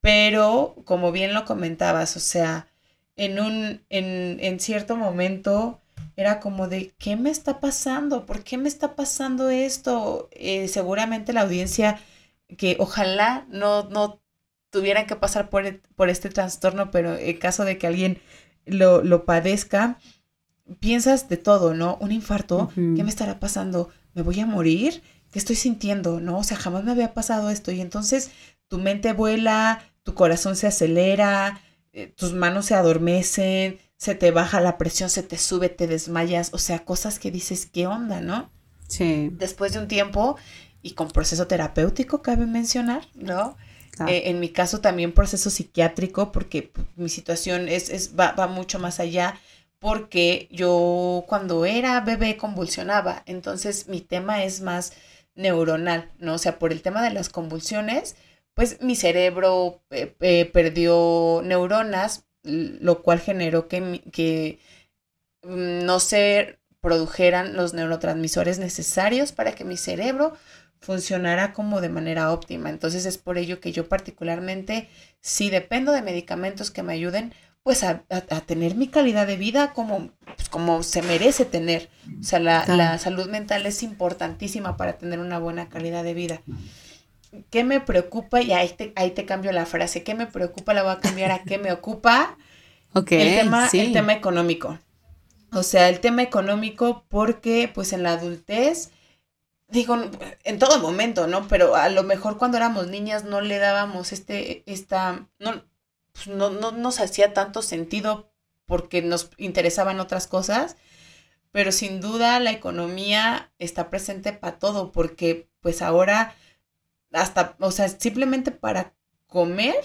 Speaker 1: Pero, como bien lo comentabas, o sea, en un, en, en cierto momento, era como de, ¿qué me está pasando? ¿Por qué me está pasando esto? Eh, seguramente la audiencia que ojalá no, no tuvieran que pasar por, e, por este trastorno, pero en caso de que alguien lo, lo padezca, piensas de todo, ¿no? Un infarto, ¿qué me estará pasando? ¿Me voy a morir? ¿Qué estoy sintiendo? ¿No? O sea, jamás me había pasado esto. Y entonces tu mente vuela, tu corazón se acelera, eh, tus manos se adormecen, se te baja la presión, se te sube, te desmayas, o sea, cosas que dices, ¿qué onda, no? Sí. Después de un tiempo y con proceso terapéutico, cabe mencionar, ¿no? Eh, en mi caso también proceso psiquiátrico, porque mi situación es, es va, va mucho más allá, porque yo cuando era bebé convulsionaba, entonces mi tema es más neuronal, ¿no? O sea, por el tema de las convulsiones, pues mi cerebro eh, eh, perdió neuronas lo cual generó que, que mm, no se produjeran los neurotransmisores necesarios para que mi cerebro funcionara como de manera óptima. Entonces es por ello que yo particularmente, si dependo de medicamentos que me ayuden, pues a, tener mi calidad de vida como, pues, como se merece tener. O sea, la, la, salud mental es importantísima para tener una buena calidad de vida. ¿Qué me preocupa? Y ahí te, ahí te cambio la frase, ¿qué me preocupa? La voy a cambiar a ¿qué me ocupa? Ok, el tema, el tema económico. O sea, el tema económico porque pues en la adultez, digo, en todo momento, ¿no? Pero a lo mejor cuando éramos niñas no le dábamos este, esta, no, pues, no, no nos hacía tanto sentido porque nos interesaban otras cosas, pero sin duda la economía está presente para todo porque pues ahora hasta, o sea, simplemente para comer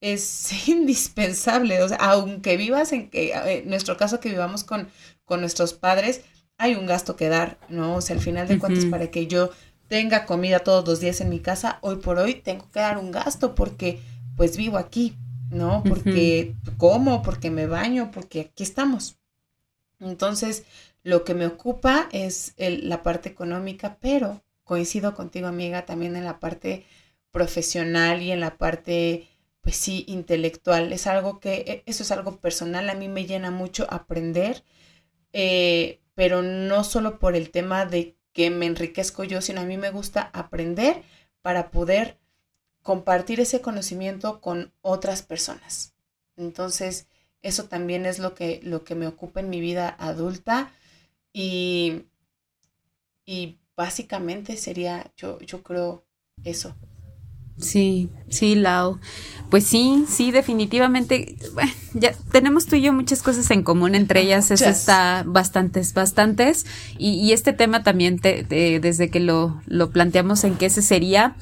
Speaker 1: es indispensable. O sea, aunque vivas en que, en nuestro caso que vivamos con, con nuestros padres, hay un gasto que dar, ¿no? O sea, al final de cuentas, para que yo tenga comida todos los días en mi casa, hoy por hoy tengo que dar un gasto porque pues vivo aquí, ¿no? Porque como, porque me baño, porque aquí estamos. Entonces, lo que me ocupa es la parte económica, pero coincido contigo, amiga, también en la parte profesional y en la parte, pues sí, intelectual. Es algo que, e, eso es algo personal, a mí me llena mucho aprender, eh, pero no solo por el tema de que me enriquezco yo, sino a mí me gusta aprender para poder compartir ese conocimiento con otras personas. Entonces, eso también es lo que, lo que me ocupa en mi vida adulta y, y básicamente sería, yo, yo creo, eso.
Speaker 2: Sí, sí, Lau. Pues sí, sí, definitivamente. ya tenemos tú y yo muchas cosas en común, entre ellas eso está bastantes, bastantes. Y, este tema también, te, desde que lo, lo planteamos en que ese sería,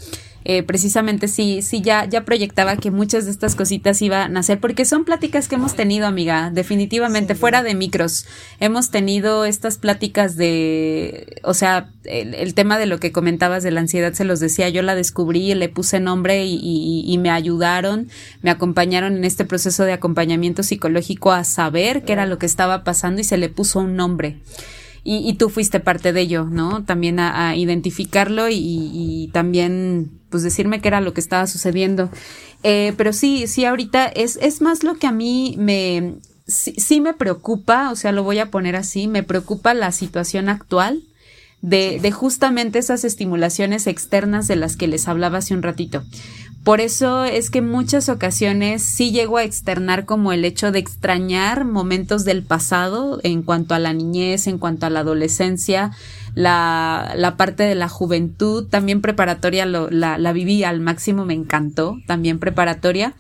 Speaker 2: eh, precisamente sí, sí, ya, ya proyectaba que muchas de estas cositas iban a ser, porque son pláticas que hemos tenido, amiga, definitivamente, fuera de micros. Hemos tenido estas pláticas de, o sea, el, tema de lo que comentabas de la ansiedad, se los decía, yo la descubrí, le puse nombre y, y me ayudaron, me acompañaron en este proceso de acompañamiento psicológico a saber qué era lo que estaba pasando y se le puso un nombre y, tú fuiste parte de ello, ¿no? También a, identificarlo y, también, pues, decirme qué era lo que estaba sucediendo. Eh, pero sí, sí, ahorita es, es más lo que a mí me, sí, me preocupa, o sea, lo voy a poner así, me preocupa la situación actual. De, de, justamente esas estimulaciones externas de las que les hablaba hace un ratito. Por eso es que en muchas ocasiones sí llego a externar como el hecho de extrañar momentos del pasado en cuanto a la niñez, en cuanto a la adolescencia, la, la parte de la juventud, también preparatoria la, viví al máximo, me encantó, también preparatoria.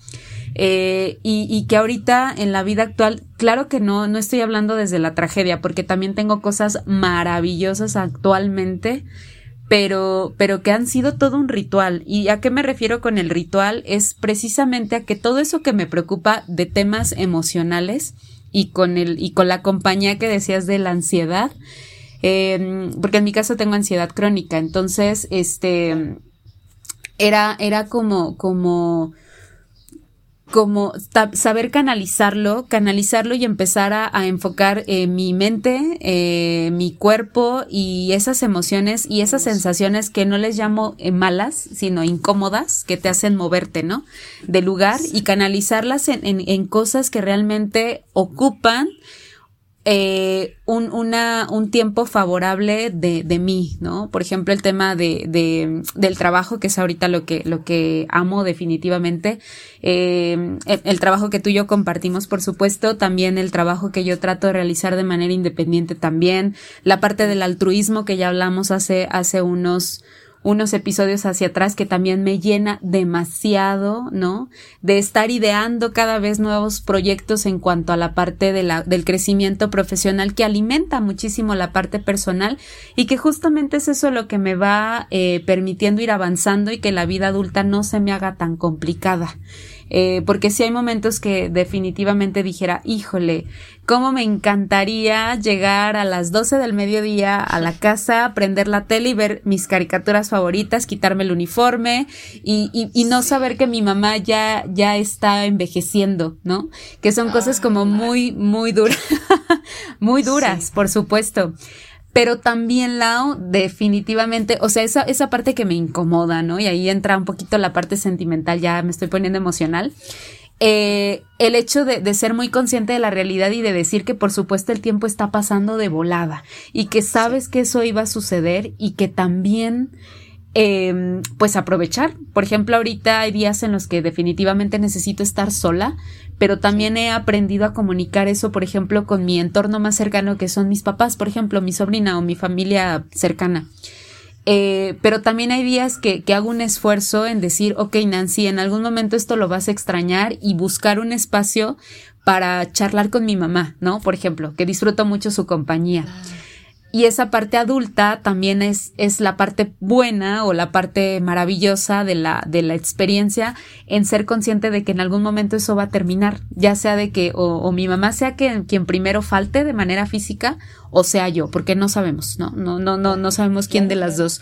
Speaker 2: eh, y, que ahorita en la vida actual, claro que no, no estoy hablando desde la tragedia, porque también tengo cosas maravillosas actualmente, pero, pero que han sido todo un ritual. ¿Y a qué me refiero con el ritual? Es precisamente a que todo eso que me preocupa de temas emocionales y con el, y con la compañía que decías de la ansiedad, eh, porque en mi caso tengo ansiedad crónica, entonces, este, era, era como, como, como saber canalizarlo, canalizarlo y empezar a, enfocar eh, mi mente, eh, mi cuerpo y esas emociones y esas sensaciones que no les llamo eh, malas, sino incómodas, que te hacen moverte, ¿no? De lugar y canalizarlas en, en, en cosas que realmente ocupan eh, un, un tiempo favorable de, de mí, ¿no? Por ejemplo, el tema de, del trabajo, que es ahorita lo que, lo que amo definitivamente. Eh, el, trabajo que tú y yo compartimos, por supuesto, también el trabajo que yo trato de realizar de manera independiente también. La parte del altruismo que ya hablamos hace, hace unos, unos episodios hacia atrás que también me llena demasiado, ¿no? De estar ideando cada vez nuevos proyectos en cuanto a la parte de la, del crecimiento profesional que alimenta muchísimo la parte personal y que justamente es eso lo que me va eh, permitiendo ir avanzando y que la vida adulta no se me haga tan complicada. Eh, porque si hay momentos que definitivamente dijera, híjole, cómo me encantaría llegar a las 12 del mediodía a la casa, prender la tele y ver mis caricaturas favoritas, quitarme el uniforme y, y, y no saber que mi mamá ya, ya está envejeciendo, ¿no? Que son cosas como muy, muy duras, muy duras, por supuesto pero también Lao definitivamente, o sea, esa, esa parte que me incomoda, ¿no? Y ahí entra un poquito la parte sentimental, ya me estoy poniendo emocional. Eh, el hecho de, de, ser muy consciente de la realidad y de decir que por supuesto el tiempo está pasando de volada y que sabes que eso iba a suceder y que también eh, pues aprovechar. Por ejemplo, ahorita hay días en los que definitivamente necesito estar sola, pero también he aprendido a comunicar eso, por ejemplo, con mi entorno más cercano, que son mis papás, por ejemplo, mi sobrina o mi familia cercana. Eh, pero también hay días que, que, hago un esfuerzo en decir, ok, Nancy, en algún momento esto lo vas a extrañar y buscar un espacio para charlar con mi mamá, ¿no? Por ejemplo, que disfruto mucho su compañía. Y esa parte adulta también es, es la parte buena o la parte maravillosa de la, de la experiencia en ser consciente de que en algún momento eso va a terminar, ya sea de que o, mi mamá sea quien primero falte de manera física o sea yo, porque no sabemos, ¿no? No, no, no, no sabemos quién de las dos.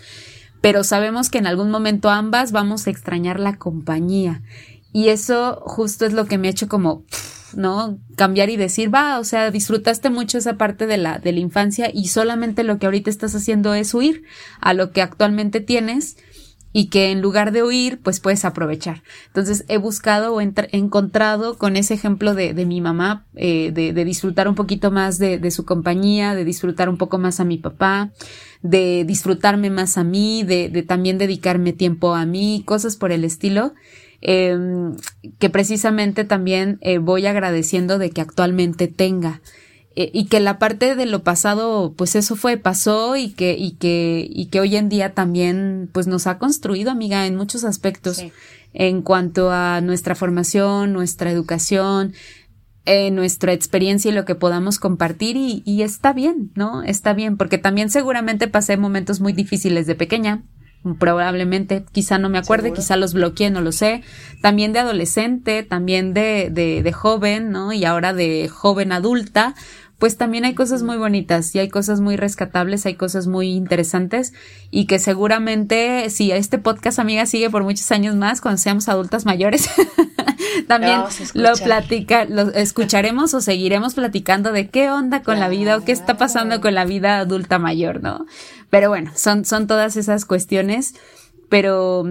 Speaker 2: Pero sabemos que en algún momento ambas vamos a extrañar la compañía. Y eso justo es lo que me ha hecho como ¿no? Cambiar y decir, va, o sea, disfrutaste mucho esa parte de la, de la infancia y solamente lo que ahorita estás haciendo es huir a lo que actualmente tienes y que en lugar de huir, pues puedes aprovechar. Entonces he buscado o encontrado con ese ejemplo de, de mi mamá, eh, de, de, disfrutar un poquito más de, de, su compañía, de disfrutar un poco más a mi papá, de disfrutarme más a mí, de, de también dedicarme tiempo a mí, cosas por el estilo eh, que precisamente también eh, voy agradeciendo de que actualmente tenga. Eh, y que la parte de lo pasado, pues eso fue, pasó y que, y que, y que hoy en día también, pues nos ha construido, amiga, en muchos aspectos, en cuanto a nuestra formación, nuestra educación, eh, nuestra experiencia y lo que podamos compartir y, y, está bien, ¿no? Está bien, porque también seguramente pasé momentos muy difíciles de pequeña, probablemente, quizá no me acuerde, quizá los bloqueé, no lo sé. También de adolescente, también de, de, de joven, ¿no? Y ahora de joven adulta, pues también hay cosas muy bonitas y hay cosas muy rescatables, hay cosas muy interesantes y que seguramente si este podcast, amiga, sigue por muchos años más, cuando seamos adultas mayores, también lo platica, lo escucharemos o seguiremos platicando de qué onda con la vida o qué está pasando con la vida adulta mayor, ¿no? Pero bueno, son, son todas esas cuestiones, pero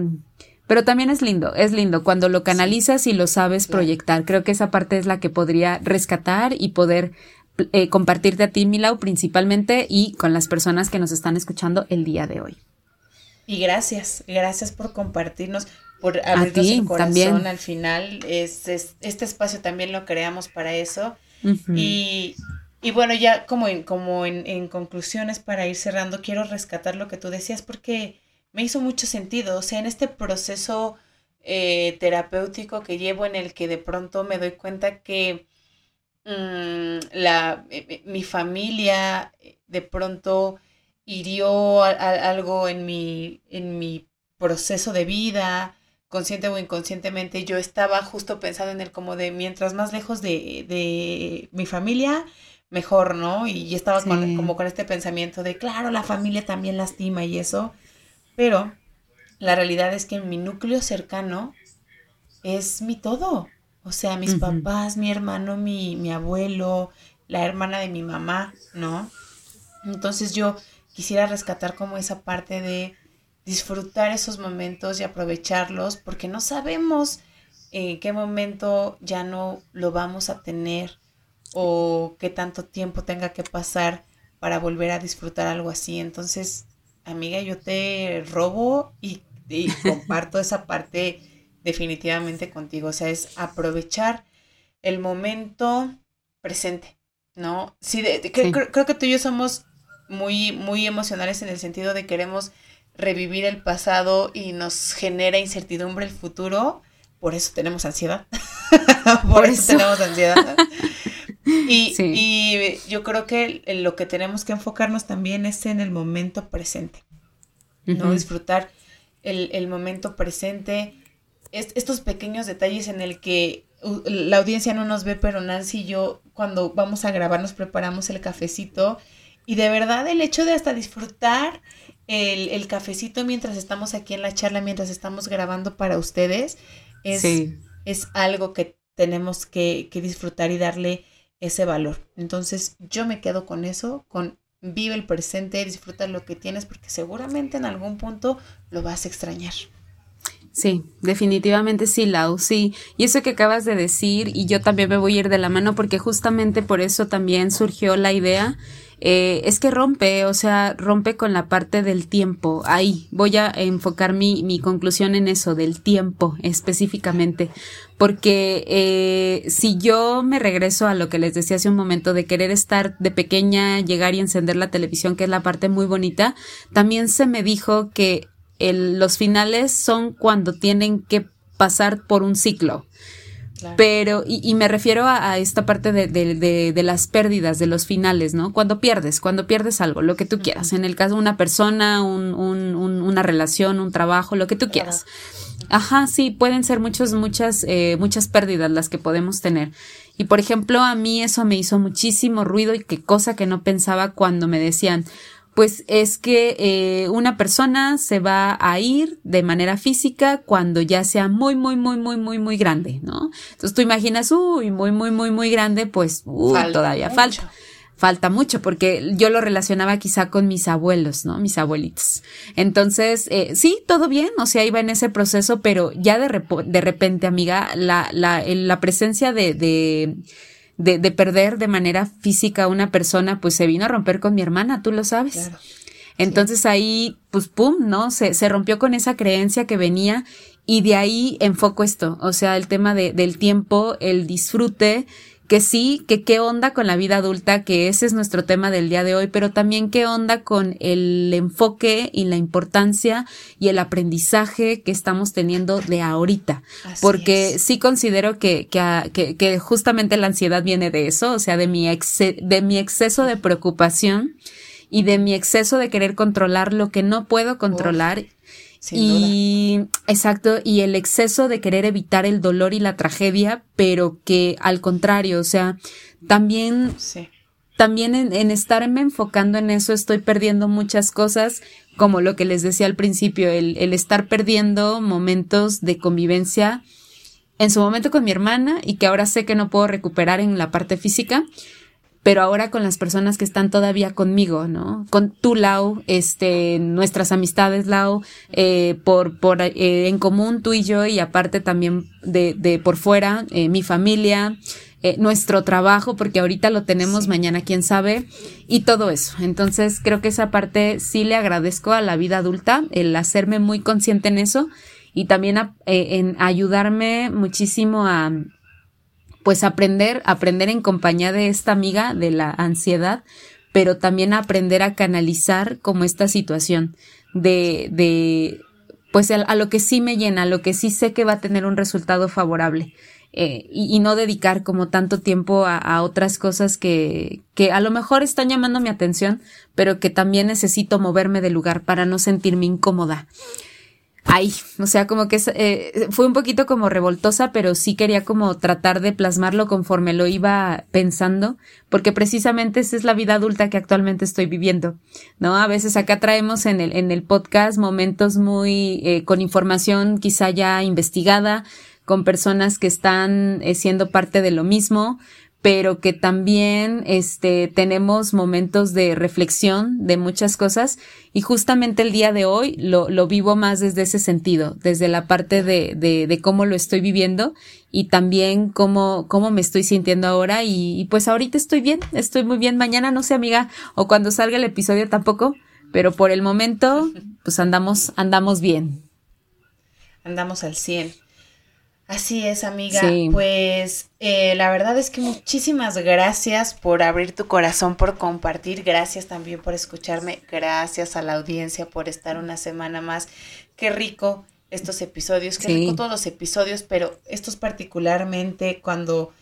Speaker 2: pero también es lindo, es lindo cuando lo canalizas y lo sabes proyectar. Creo que esa parte es la que podría rescatar y poder eh, compartirte a ti, Milau, principalmente y con las personas que nos están escuchando el día de hoy.
Speaker 1: Y gracias, gracias por compartirnos, por abrirnos el corazón también. al final. Es, este espacio también lo creamos para eso. y, y, bueno, ya como, en, como en, en conclusiones para ir cerrando, quiero rescatar lo que tú decías porque me hizo mucho sentido. O sea, en este proceso eh, terapéutico que llevo en el que de pronto me doy cuenta que mm, la, mi familia de pronto hirió algo en mi, en mi proceso de vida, consciente o inconscientemente, yo estaba justo pensando en el como de mientras más lejos de, de mi familia, mejor, ¿no? Y, estaba como con este pensamiento de, claro, la familia también lastima y eso, pero la realidad es que mi núcleo cercano es mi todo. O sea, mis papás, mi hermano, mi, mi abuelo, la hermana de mi mamá, ¿no? Entonces yo quisiera rescatar como esa parte de disfrutar esos momentos y aprovecharlos porque no sabemos en qué momento ya no lo vamos a tener o qué tanto tiempo tenga que pasar para volver a disfrutar algo así. Entonces, amiga, yo te robo y, comparto esa parte definitivamente contigo. O sea, es aprovechar el momento presente, ¿no? Sí, Creo, creo, que tú y yo somos muy, muy emocionales en el sentido de queremos revivir el pasado y nos genera incertidumbre el futuro. Por eso tenemos ansiedad. Por, eso. tenemos ansiedad. Y, yo creo que lo que tenemos que enfocarnos también es en el momento presente. ¿no? Disfrutar el, momento presente. Estos pequeños detalles en el que la audiencia no nos ve, pero Nancy y yo, cuando vamos a grabar, nos preparamos el cafecito. Y de verdad, el hecho de hasta disfrutar el, cafecito mientras estamos aquí en la charla, mientras estamos grabando para ustedes, es, es algo que tenemos que, disfrutar y darle ese valor. Entonces yo me quedo con eso, con vive el presente, disfruta lo que tienes porque seguramente en algún punto lo vas a extrañar.
Speaker 2: Sí, definitivamente sí, Lau, sí. Y eso que acabas de decir, y yo también me voy a ir de la mano porque justamente por eso también surgió la idea eh, es que rompe, o sea, rompe con la parte del tiempo. Ahí voy a enfocar mi, mi conclusión en eso, del tiempo específicamente. Porque eh, si yo me regreso a lo que les decía hace un momento de querer estar de pequeña, llegar y encender la televisión, que es la parte muy bonita, también se me dijo que el, los finales son cuando tienen que pasar por un ciclo. Pero, y, me refiero a, esta parte de, de, de, las pérdidas, de los finales, ¿no? Cuando pierdes, cuando pierdes algo, lo que tú quieras. En el caso de una persona, un, un, una relación, un trabajo, lo que tú quieras. Ajá, sí, pueden ser muchos, muchas, eh, muchas pérdidas las que podemos tener. Y por ejemplo, a mí eso me hizo muchísimo ruido y qué cosa que no pensaba cuando me decían, pues es que eh, una persona se va a ir de manera física cuando ya sea muy, muy, muy, muy, muy, muy grande, ¿no? Entonces tú imaginas, uy, muy, muy, muy, muy grande, pues todavía falta. Falta mucho porque yo lo relacionaba quizá con mis abuelos, ¿no? Mis abuelitos. Entonces, eh, sí, todo bien, o sea, iba en ese proceso, pero ya de, de repente, amiga, la, la, la presencia de, de de, de perder de manera física a una persona, pues se vino a romper con mi hermana, tú lo sabes. Entonces ahí, pues, pum, ¿no? Se, se rompió con esa creencia que venía y de ahí enfoco esto, o sea, el tema de, del tiempo, el disfrute que sí, que qué onda con la vida adulta, que ese es nuestro tema del día de hoy, pero también qué onda con el enfoque y la importancia y el aprendizaje que estamos teniendo de ahorita. Porque sí considero que, que, que, justamente la ansiedad viene de eso, o sea, de mi, de mi exceso de preocupación y de mi exceso de querer controlar lo que no puedo controlar y exacto, y el exceso de querer evitar el dolor y la tragedia, pero que al contrario, o sea, también, también en, estarme enfocando en eso estoy perdiendo muchas cosas, como lo que les decía al principio, el, el estar perdiendo momentos de convivencia en su momento con mi hermana y que ahora sé que no puedo recuperar en la parte física, pero ahora con las personas que están todavía conmigo, ¿no? Con tu Lau, este, nuestras amistades, Lau, eh, por, por, eh, en común tú y yo, y aparte también de, de por fuera, eh, mi familia, eh, nuestro trabajo, porque ahorita lo tenemos, mañana quién sabe, y todo eso. Entonces, creo que esa parte sí le agradezco a la vida adulta, el hacerme muy consciente en eso, y también en ayudarme muchísimo a, pues aprender, aprender en compañía de esta amiga de la ansiedad, pero también aprender a canalizar como esta situación de, de pues a, lo que sí me llena, a lo que sí sé que va a tener un resultado favorable. Eh, y, no dedicar como tanto tiempo a, otras cosas que, que a lo mejor están llamando mi atención, pero que también necesito moverme de lugar para no sentirme incómoda. Ay, o sea, como que eh, fue un poquito como revoltosa, pero sí quería como tratar de plasmarlo conforme lo iba pensando, porque precisamente esa es la vida adulta que actualmente estoy viviendo, ¿no? A veces acá traemos en el, en el podcast momentos muy, eh, con información quizá ya investigada, con personas que están eh, siendo parte de lo mismo, pero que también este, tenemos momentos de reflexión de muchas cosas y justamente el día de hoy lo, lo vivo más desde ese sentido, desde la parte de, de, de, cómo lo estoy viviendo y también cómo, cómo me estoy sintiendo ahora y, y, pues ahorita estoy bien, estoy muy bien, mañana no sé amiga o cuando salga el episodio tampoco, pero por el momento pues andamos, andamos bien.
Speaker 1: Andamos al 100. Así es, amiga. Pues eh, la verdad es que muchísimas gracias por abrir tu corazón, por compartir. Gracias también por escucharme. Gracias a la audiencia por estar una semana más. Qué rico estos episodios, qué rico todos los episodios, pero estos particularmente cuando,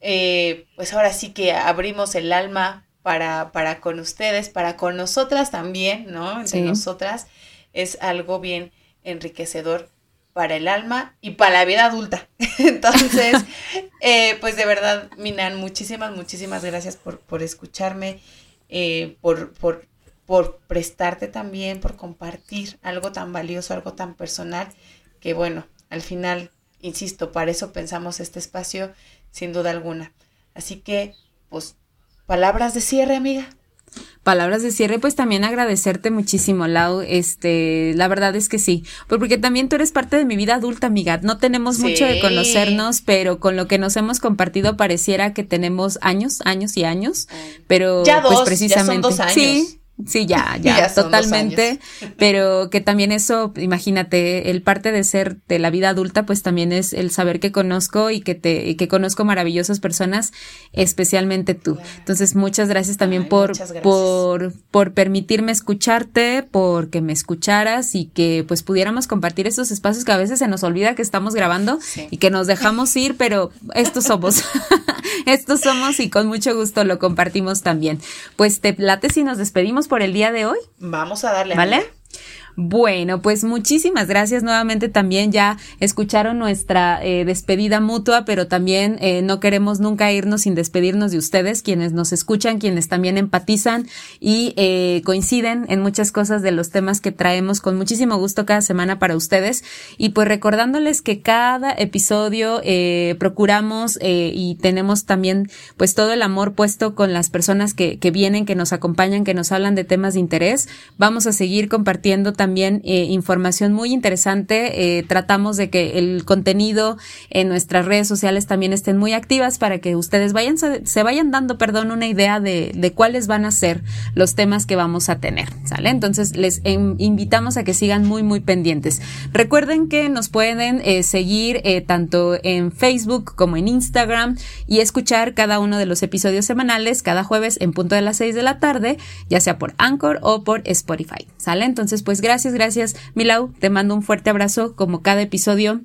Speaker 1: eh, pues ahora sí que abrimos el alma para, para con ustedes, para con nosotras también, ¿no? Entre nosotras, es algo bien enriquecedor para el alma y para la vida adulta. Entonces, eh, pues de verdad, Minan, muchísimas, muchísimas gracias por, por escucharme, eh, por, por, por prestarte también, por compartir algo tan valioso, algo tan personal, que bueno, al final, insisto, para eso pensamos este espacio, sin duda alguna. Así que, pues, palabras de cierre, amiga
Speaker 2: palabras de cierre, pues también agradecerte muchísimo, Lau. Este, la verdad es que sí, pues porque también tú eres parte de mi vida adulta, amiga. No tenemos mucho de conocernos, pero con lo que nos hemos compartido pareciera que tenemos años, años y años. Pero
Speaker 1: ya
Speaker 2: pues
Speaker 1: precisamente.
Speaker 2: Sí, Sí, ya, ya, totalmente. Pero que también eso, imagínate, el parte de ser de la vida adulta, pues también es el saber que conozco y que te, y que conozco maravillosas personas, especialmente tú. Entonces, muchas gracias también por, por, por permitirme escucharte, por que me escucharas y que pues pudiéramos compartir estos espacios que a veces se nos olvida que estamos grabando y que nos dejamos ir, pero estos somos, estos somos y con mucho gusto lo compartimos también. Pues te late si nos despedimos por el día de hoy?
Speaker 1: Vamos a darle.
Speaker 2: ¿Vale? Bueno, pues muchísimas gracias nuevamente. También ya escucharon nuestra eh, despedida mutua, pero también eh, no queremos nunca irnos sin despedirnos de ustedes, quienes nos escuchan, quienes también empatizan y eh, coinciden en muchas cosas de los temas que traemos con muchísimo gusto cada semana para ustedes. Y pues recordándoles que cada episodio procuramos y tenemos también pues todo el amor puesto con las personas que, que vienen, que nos acompañan, que nos hablan de temas de interés. Vamos a seguir compartiendo también también eh, información muy interesante. Eh, tratamos de que el contenido en nuestras redes sociales también estén muy activas para que ustedes vayan, se, vayan dando, perdón, una idea de, de, cuáles van a ser los temas que vamos a tener, ¿sale? Entonces les invitamos a que sigan muy, muy pendientes. Recuerden que nos pueden eh, seguir tanto en Facebook como en Instagram y escuchar cada uno de los episodios semanales cada jueves en punto de las 6 de la tarde, ya sea por Anchor o por Spotify, ¿sale? Entonces, pues gracias gracias, gracias, Milau. Te mando un fuerte abrazo como cada episodio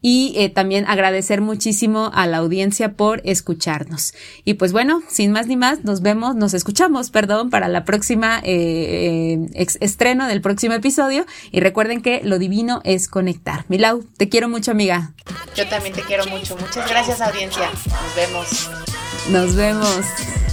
Speaker 2: y eh, también agradecer muchísimo a la audiencia por escucharnos. Y pues bueno, sin más ni más, nos vemos, nos escuchamos, perdón, para la próxima eh, eh, estreno del próximo episodio. Y recuerden que lo divino es conectar. Milau, te quiero mucho, amiga.
Speaker 1: Yo también te quiero mucho. Muchas gracias, audiencia. Nos vemos.
Speaker 2: Nos vemos.